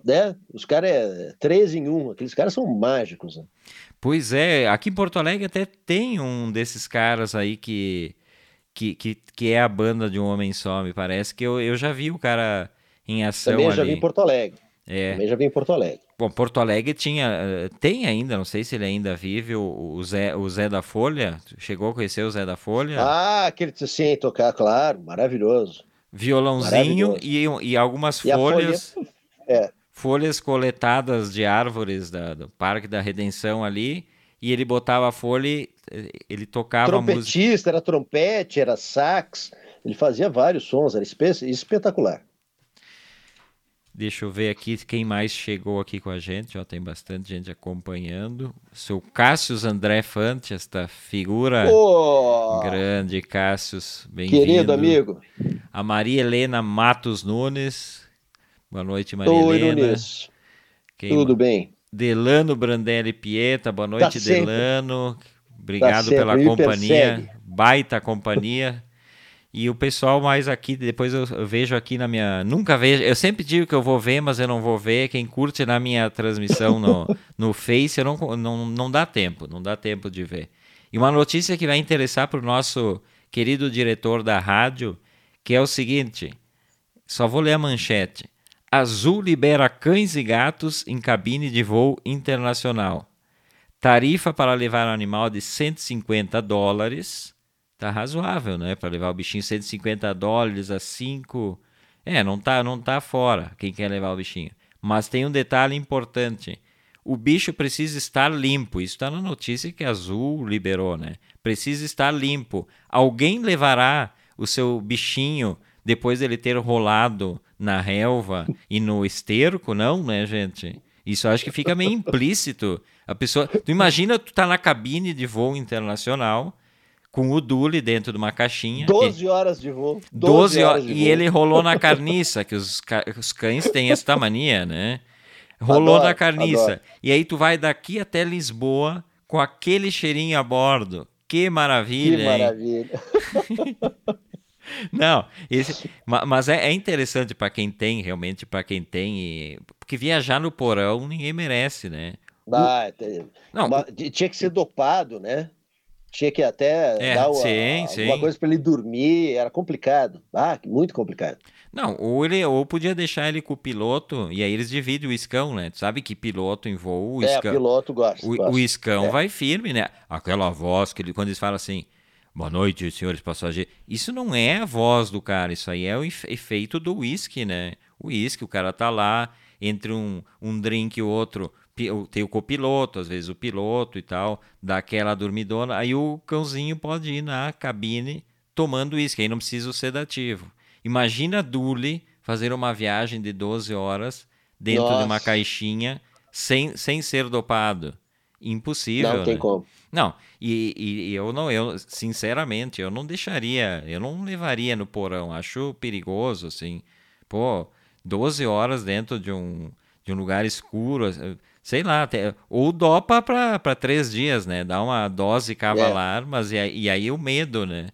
né? Os caras é três em um. Aqueles caras são mágicos, né? Pois é, aqui em Porto Alegre até tem um desses caras aí que, que, que, que é a banda de um homem só, me parece que eu, eu já vi o cara em ação Também ali. já vi em Porto Alegre. É. Também já vi em Porto Alegre. Bom, Porto Alegre tinha, eh, tem ainda, não sei se ele ainda vive, o, Zé, o Zé da Folha. Chegou a conhecer o Zé da Folha? Ah, aquele sim, tocar, claro, maravilhoso. Violãozinho maravilhoso. e, e algumas E folhas, folha- é. folhas coletadas de árvores da- do Parque da Redenção ali. E ele botava a folha eh, ele tocava a música. Trompetista, era trompete, era sax. Ele fazia vários sons, era espe- espetacular. Deixa eu ver aqui quem mais chegou aqui com a gente. Ó, tem bastante gente acompanhando. Seu Cássius André Fante, esta figura Pô, grande, Cássius, bem-vindo. querido amigo. A Maria Helena Matos Nunes. Boa noite, Maria Oi, Helena. Nunes. Quem Tudo bem? Delano Brandelli Pieta. Boa noite, sempre. Delano. Obrigado sempre, pela companhia. Baita companhia. E o pessoal mais aqui, depois eu, vejo aqui na minha. Nunca vejo. Eu sempre digo que eu vou ver, mas eu não vou ver. Quem curte na minha transmissão no, no Face, eu não, não, não dá tempo. Não dá tempo de ver. E uma notícia que vai interessar para o nosso querido diretor da rádio, que é o seguinte: só vou ler a manchete. Azul libera cães e gatos em cabine de voo internacional. Tarifa para levar um animal de 150 dólares. Tá razoável, né? Para levar o bichinho 150 dólares a 5. É, não tá, não tá fora quem quer levar o bichinho. Mas tem um detalhe importante. O bicho precisa estar limpo. Isso está na notícia que a Azul liberou, né? Precisa estar limpo. Alguém levará o seu bichinho depois dele ter rolado na relva e no esterco, não, né, gente? Isso acho que fica meio implícito. A pessoa, tu imagina tu tá na cabine de voo internacional com o Dule dentro de uma caixinha. 12 horas de voo. 12, 12 horas. De e voo. ele rolou na carniça, que os, os cães têm essa mania, né? Rolou adoro, na carniça. Adoro. E aí tu vai daqui até Lisboa com aquele cheirinho a bordo. Que maravilha! Que maravilha! Não, esse, mas é, é interessante para quem tem, realmente, para quem tem. Porque viajar no porão ninguém merece, né? Ah, não, tinha que ser dopado, né? Tinha que até é, dar uma, sim, sim. coisa para ele dormir, era complicado. Ah, muito complicado. Não, ou ele ou podia deixar ele com o piloto, e aí eles dividem o iscão, né? Tu sabe que piloto em voo, o é, piloto gosta. O, gosta. o iscão é. vai firme, né? Aquela voz que ele, quando eles falam assim, Boa noite, senhores passageiros. Isso não é a voz do cara, isso aí é o efeito do whisky, né? O whisky, o cara tá lá, entre um, um drink e outro, tem o copiloto, às vezes o piloto e tal, dá aquela dormidona, aí o cãozinho pode ir na cabine tomando uísque, aí não precisa o sedativo. Imagina a Dule fazer uma viagem de 12 horas dentro Nossa. de uma caixinha sem, sem ser dopado. Impossível. Não tem né? como. Não, e, e, eu não, eu sinceramente, eu não deixaria, eu não levaria no porão, acho perigoso, assim. Pô, 12 horas dentro de um, de um lugar escuro, sei lá, até, ou dopa para três dias, né? Dá uma dose cavalar, é. mas e, e, aí o medo, né?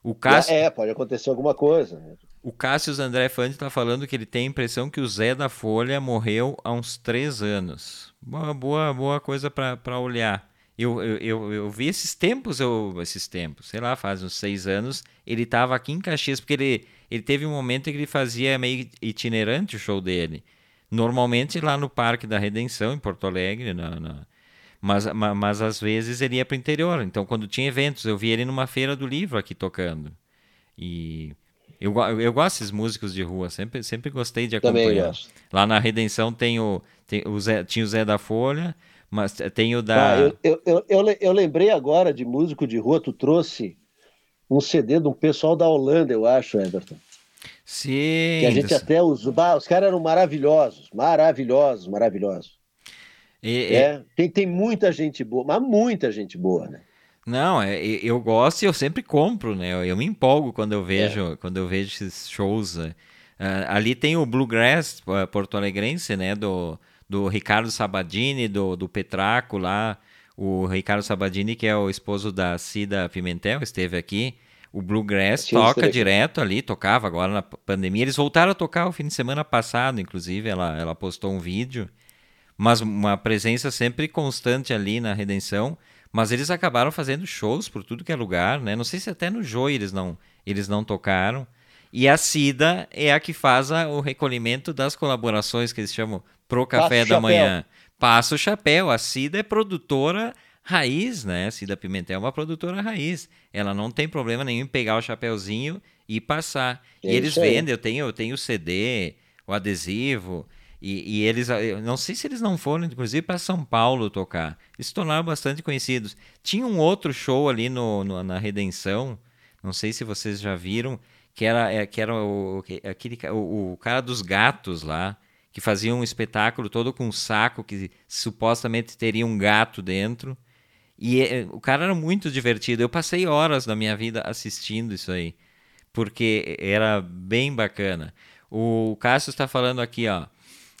O Cássio, é, pode acontecer alguma coisa. Né? O Cássio André Fante está falando que ele tem a impressão que o Zé da Folha morreu há uns três anos. Boa, boa, boa coisa para olhar. Eu, eu, eu, eu, vi esses tempos, eu, esses tempos, sei lá, faz uns seis anos, ele estava aqui em Caxias, porque ele, ele teve um momento em que ele fazia meio itinerante o show dele. Normalmente lá no Parque da Redenção, em Porto Alegre, na, na... Mas, mas, mas, às vezes ele ia para o interior. Então, quando tinha eventos, eu vi ele numa feira do livro aqui tocando. E eu, eu gosto desses músicos de rua, sempre, sempre gostei de acompanhar. Lá na Redenção tem o, tem o Zé, tinha o Zé da Folha, mas tem o da. Ah, eu, eu, eu, eu, lembrei agora de músico de rua, tu trouxe um CD de um pessoal da Holanda, eu acho, Everton. Sim. Que a gente até usou. os caras eram maravilhosos, maravilhosos, maravilhosos. E, é, e... Tem, tem muita gente boa, mas muita gente boa, né? Não, é, eu gosto e eu sempre compro, né? Eu, eu me empolgo quando eu vejo, é. quando eu vejo esses shows. Uh, ali tem o Bluegrass uh, Porto Alegrense, né? Do, do Ricardo Sabadini, do, do Petraco lá. O Ricardo Sabadini, que é o esposo da Cida Pimentel, esteve aqui. O Bluegrass toca direto ali, tocava agora na pandemia. Eles voltaram a tocar o fim de semana passado, inclusive, ela, ela postou um vídeo. Mas uma presença sempre constante ali na Redenção. Mas eles acabaram fazendo shows por tudo que é lugar, né? Não sei se até no Joy eles não, eles não tocaram. E a Cida é a que faz a, o recolhimento das colaborações que eles chamam pro café Passa da manhã. Passa o chapéu. A Cida é produtora raiz, né? Cida Pimentel é uma produtora raiz. Ela não tem problema nenhum em pegar o chapéuzinho e passar. É e eles vendem, eu tenho, eu tenho o CD, o adesivo. E, e, eles, não sei se eles não foram, inclusive, para São Paulo tocar. Eles se tornaram bastante conhecidos. Tinha um outro show ali no, no, na Redenção, não sei se vocês já viram, que era, é, que era o, aquele, o, o cara dos gatos lá que fazia um espetáculo todo com um saco que supostamente teria um gato dentro. E é, o cara era muito divertido. Eu passei horas da minha vida assistindo isso aí, porque era bem bacana. O Cássio está falando aqui, ó,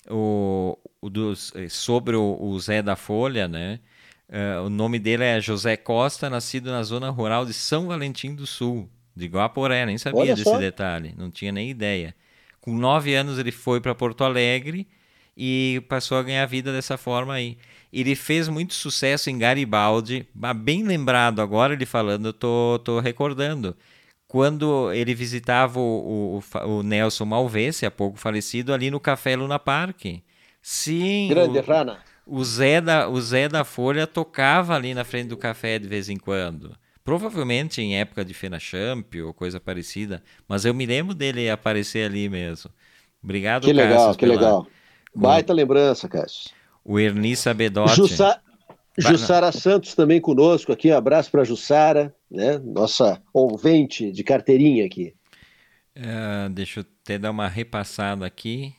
o, o dos, sobre o, o, Zé da Folha, né? Uh, o nome dele é José Costa, nascido na zona rural de São Valentim do Sul, de Guaporé. Nem sabia Olha desse só. detalhe, não tinha nem ideia. Com nove anos ele foi para Porto Alegre e passou a ganhar vida dessa forma aí. Ele fez muito sucesso em Garibaldi, bem lembrado agora ele falando, eu tô, tô recordando. Quando ele visitava o, o, o Nelson Malvese, há pouco falecido, ali no Café Luna Park. Sim. Grande o, Rana. O Zé, da, o Zé da Folha tocava ali na frente do café de vez em quando. Provavelmente em época de Fena Champ ou coisa parecida, mas eu me lembro dele aparecer ali mesmo. Obrigado, Que legal, Cassius, que pela... legal. Baita lembrança, Cássio. O Erni Sabedotti. Jussa... Jussara Santos também conosco aqui, um abraço para Jussara, né? nossa ouvinte de carteirinha aqui. Uh, deixa eu até dar uma repassada aqui.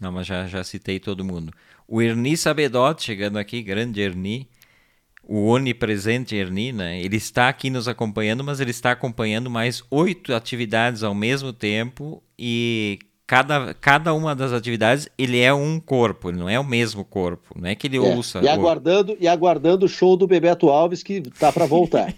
Não, mas já, já citei todo mundo. O Erni Sabedotti chegando aqui, grande Erni. o onipresente Erni, né? Ele está aqui nos acompanhando, mas ele está acompanhando mais oito atividades ao mesmo tempo e cada, cada uma das atividades ele é um corpo, ele não é o mesmo corpo, não é que ele é, ouça. E aguardando, e aguardando o show do Bebeto Alves que tá para voltar.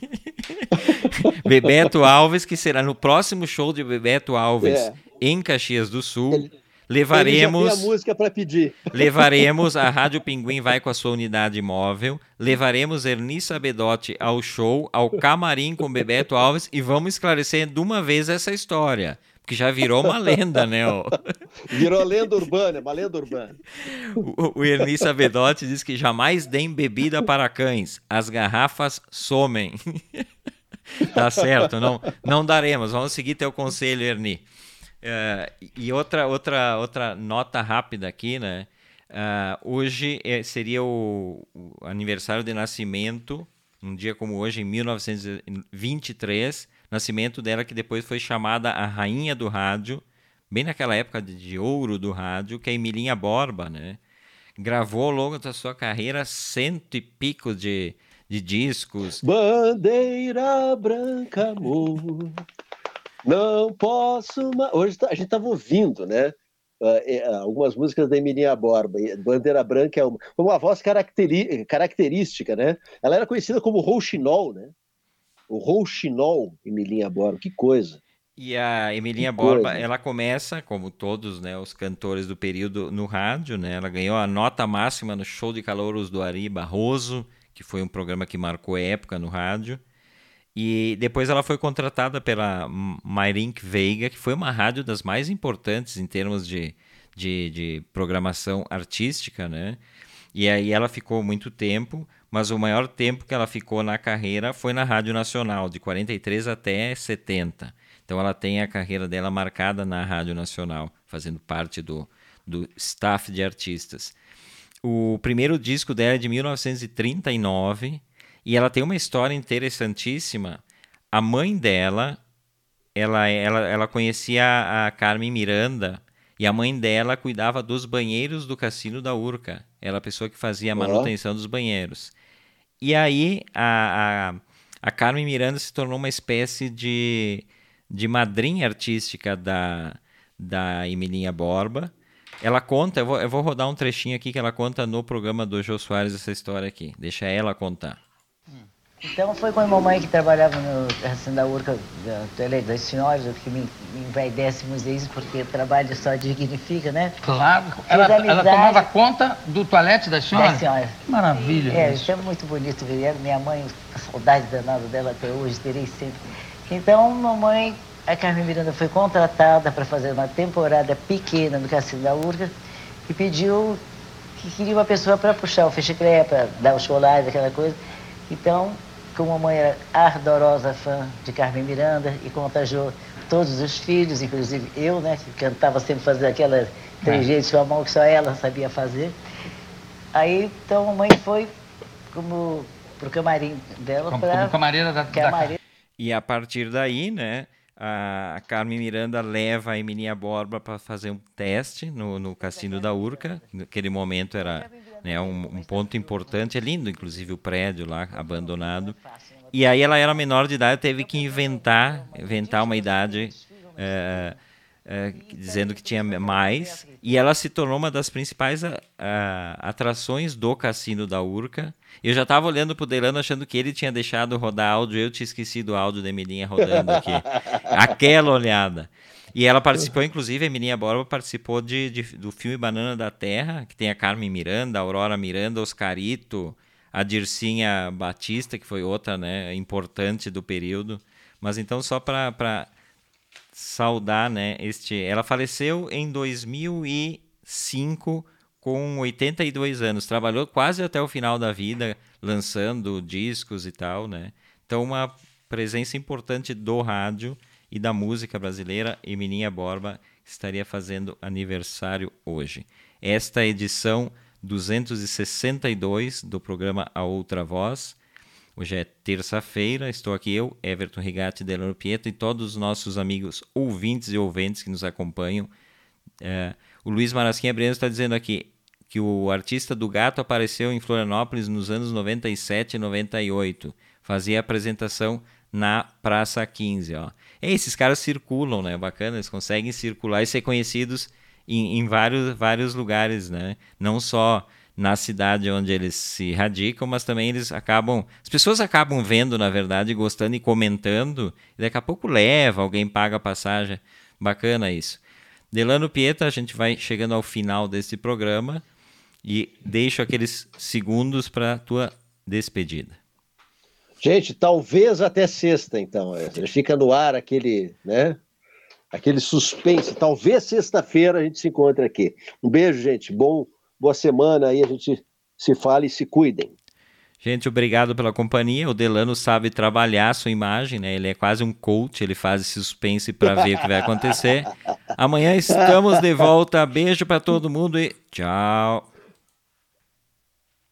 Bebeto Alves que será no próximo show de Bebeto Alves é. em Caxias do Sul. Ele levaremos a música para pedir. Levaremos a Rádio Pinguim vai com a sua unidade móvel, levaremos Erni Sabedotti ao show, ao camarim com Bebeto Alves e vamos esclarecer de uma vez essa história. Porque já virou uma lenda, né? Virou lenda urbana, uma lenda urbana. O, o Erni Sabedotti diz que jamais deem bebida para cães, as garrafas somem. tá certo, não, não daremos. Vamos seguir teu conselho, Erni. Uh, e outra, outra, outra nota rápida aqui, né? Uh, hoje é, seria o, o, aniversário de nascimento, um dia como hoje, em 1923, nascimento dela que depois foi chamada a Rainha do Rádio, bem naquela época de, ouro do rádio, que é Emilinha Borba, né? Gravou ao longo da sua carreira cento e pico de, de discos. Bandeira branca, amor. Não posso mais. Hoje tá, a gente estava ouvindo, né? Uh, algumas músicas da Emilinha Borba. Bandeira Branca é uma, uma voz característica, né? Ela era conhecida como rouxinol, né? O rouxinol, Emilinha Borba, que coisa. E a Emilinha Borba, ela começa, como todos né, os cantores do período, no rádio, né? Ela ganhou a nota máxima no show de calouros do Ari Barroso, que foi um programa que marcou época no rádio. E depois ela foi contratada pela Mairink Veiga, que foi uma rádio das mais importantes em termos de, de, de, programação artística, né? E aí ela ficou muito tempo, mas o maior tempo que ela ficou na carreira foi na Rádio Nacional, de 43 até 70. Então ela tem a carreira dela marcada na Rádio Nacional, fazendo parte do, do staff de artistas. O primeiro disco dela é de 1939 e ela tem uma história interessantíssima. A mãe dela, ela, ela, ela conhecia a Carmen Miranda e a mãe dela cuidava dos banheiros do cassino da Urca. Era a pessoa que fazia a manutenção dos banheiros. E aí a, a, a Carmen Miranda se tornou uma espécie de, de madrinha artística da, da Emilinha Borba. Ela conta, eu vou, eu vou rodar um trechinho aqui que ela conta no programa do Jô Soares essa história aqui. Deixa ela contar. Então foi com a mamãe que trabalhava no Ração da Urca da Tele das Senhoras, que me, me envaidécemos isso, porque trabalho só dignifica, né? Claro. Ela, ela, tomava conta do toalete das senhoras? Das senhoras. Maravilha. É, isso é muito bonito ver. Minha mãe, a saudade danada dela até hoje, terei sempre. Então, mamãe, a Carmen Miranda foi contratada para fazer uma temporada pequena no Cassino da Urca e pediu que queria uma pessoa para puxar o fecheclé, para dar os colares, aquela coisa. Então, como a mãe era ardorosa fã de Carmen Miranda e contagiou todos os filhos, inclusive eu, né, que cantava sempre fazer aquela trejeitos é. com a mão que só ela sabia fazer. Aí, então, a mãe foi como pro camarim dela para... Como camareira da, camareira. da... E a partir daí, né, a Carmen Miranda leva a Emilinha Borba para fazer um teste no, no Cassino da Urca. Naquele momento era né, um, um, ponto importante, é lindo, inclusive o prédio lá abandonado. E aí ela era menor de idade, teve que inventar, inventar uma idade é, é, dizendo que tinha mais. E ela se tornou uma das principais a, a, atrações do Cassino da Urca. Eu já estava olhando para o Delano achando que ele tinha deixado rodar áudio, eu tinha esquecido o áudio da Emilinha rodando aqui. Aquela olhada. E ela participou, inclusive, a Emilinha Borba participou de, de, do filme Banana da Terra, que tem a Carmen Miranda, a Aurora Miranda, Oscarito, a Dircinha Batista, que foi outra né, importante do período. Mas então, só para saudar, né, este, ela faleceu em 2005 com 82 anos, trabalhou quase até o final da vida, lançando discos e tal, né? Então, uma presença importante do rádio e da música brasileira, Emilinha Borba estaria fazendo aniversário hoje. Esta é a edição 262 do programa A Outra Voz. Hoje é terça-feira, estou aqui eu, Everton Rigatti, Delano Pietro e todos os nossos amigos ouvintes e ouvintes que nos acompanham. É, o Luiz Marasquinha Breno está dizendo aqui, que o artista do gato apareceu em Florianópolis nos anos 97 e 98. Fazia apresentação na Praça 15. Ó. E esses caras circulam, né? Bacana, eles conseguem circular e ser conhecidos em, em vários, vários lugares, né? Não só na cidade onde eles se radicam, mas também eles acabam. As pessoas acabam vendo, na verdade, gostando e comentando, e daqui a pouco leva, alguém paga a passagem. Bacana isso. Delano Pieta, a gente vai chegando ao final desse programa e deixo aqueles segundos para a tua despedida. Gente, talvez até sexta, então. É, fica no ar aquele, né? Aquele suspense. Talvez sexta-feira a gente se encontre aqui. Um beijo, gente. Bom, boa semana aí. A gente se fala e se cuidem. Gente, obrigado pela companhia. O Delano sabe trabalhar a sua imagem, né? Ele é quase um coach, ele faz esse suspense para ver o que vai acontecer. Amanhã estamos de volta. Beijo para todo mundo e tchau.